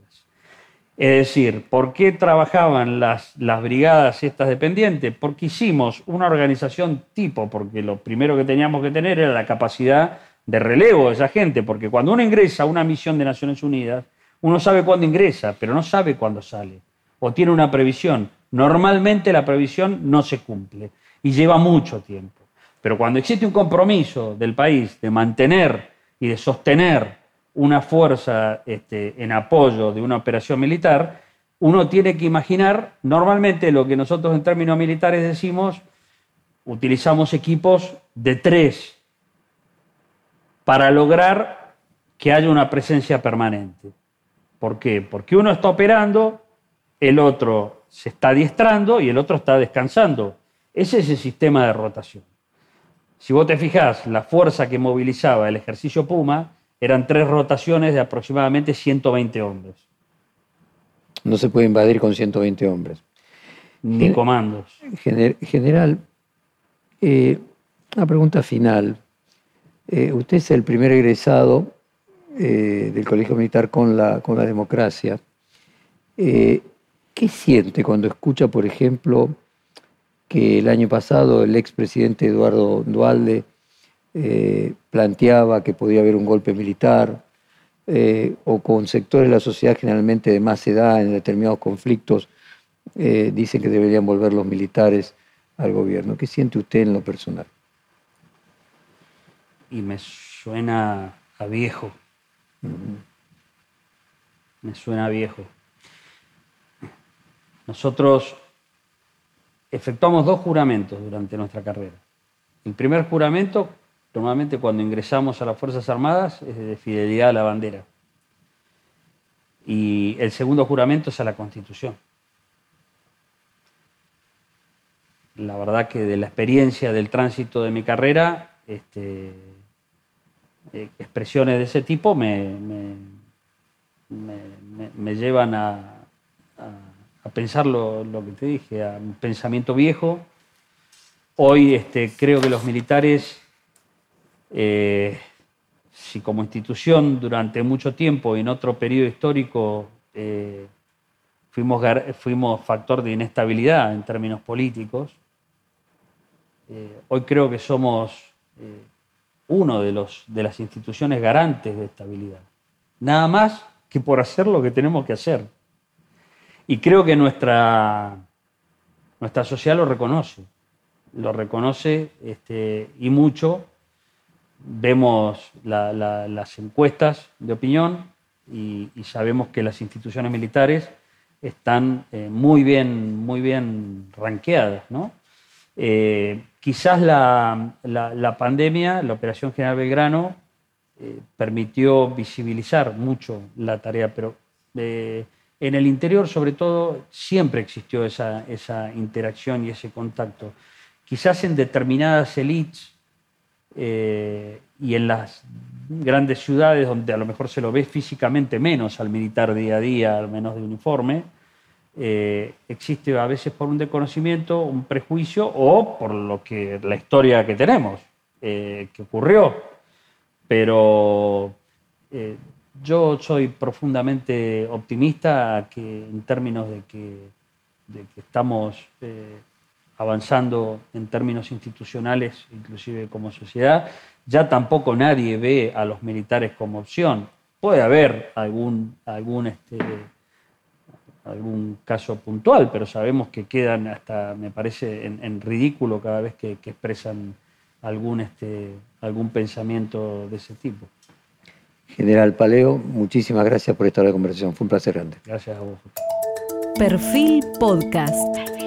Es decir, ¿por qué trabajaban las, las brigadas estas dependientes? Porque hicimos una organización tipo, porque lo primero que teníamos que tener era la capacidad de relevo de esa gente, porque cuando uno ingresa a una misión de Naciones Unidas, uno sabe cuándo ingresa, pero no sabe cuándo sale, o tiene una previsión. Normalmente la previsión no se cumple y lleva mucho tiempo. Pero cuando existe un compromiso del país de mantener y de sostener una fuerza este, en apoyo de una operación militar, uno tiene que imaginar, normalmente lo que nosotros en términos militares decimos, utilizamos equipos de tres para lograr que haya una presencia permanente. ¿Por qué? Porque uno está operando, el otro se está adiestrando y el otro está descansando. Ese es el sistema de rotación. Si vos te fijás, la fuerza que movilizaba el ejercicio Puma eran tres rotaciones de aproximadamente 120 hombres. No se puede invadir con 120 hombres. Ni comandos. general, eh, una pregunta final. Eh, usted es el primer egresado eh, del Colegio Militar con la, con la democracia. ¿Qué siente cuando escucha, por ejemplo, que el año pasado el expresidente Eduardo Dualde eh, planteaba que podía haber un golpe militar, eh, o con sectores de la sociedad generalmente de más edad en determinados conflictos, eh, dicen que deberían volver los militares al gobierno. ¿Qué siente usted en lo personal? Y me suena a viejo. Me suena a viejo. Nosotros efectuamos dos juramentos durante nuestra carrera. El primer juramento, normalmente cuando ingresamos a las Fuerzas Armadas, es de fidelidad a la bandera. Y el segundo juramento es a la Constitución. La verdad que de la experiencia del tránsito de mi carrera, este, eh, expresiones de ese tipo me, me, llevan a, pensar lo, que te dije, a un pensamiento viejo. Hoy este, creo que los militares, eh, si como institución durante mucho tiempo y en otro periodo histórico eh, fuimos, fuimos factor de inestabilidad en términos políticos, hoy creo que somos uno de, los, de las instituciones garantes de estabilidad. Nada más que por hacer lo que tenemos que hacer. Y creo que nuestra, nuestra sociedad lo reconoce, lo reconoce este, y mucho. Vemos las encuestas de opinión y, sabemos que las instituciones militares están eh, muy bien, muy bien ranqueadas. ¿no? Eh, quizás la, pandemia, la Operación General Belgrano, eh, permitió visibilizar mucho la tarea, pero en el interior, sobre todo, siempre existió esa, interacción y ese contacto. Quizás en determinadas élites y en las grandes ciudades donde a lo mejor se lo ve físicamente menos al militar día a día, al menos de uniforme, eh, existe a veces por un desconocimiento, un prejuicio o por lo que la historia que tenemos, eh, que ocurrió. Pero eh, yo soy profundamente optimista que en términos de que, que estamos avanzando en términos institucionales, inclusive como sociedad, ya tampoco nadie ve a los militares como opción. Puede haber algún, algún este, algún caso puntual, pero sabemos que quedan hasta, me parece, en, ridículo cada vez que, expresan algún, este, algún pensamiento de ese tipo. General Paleo, muchísimas gracias por esta conversación. Fue un placer grande. Gracias a vos. Perfil Podcast.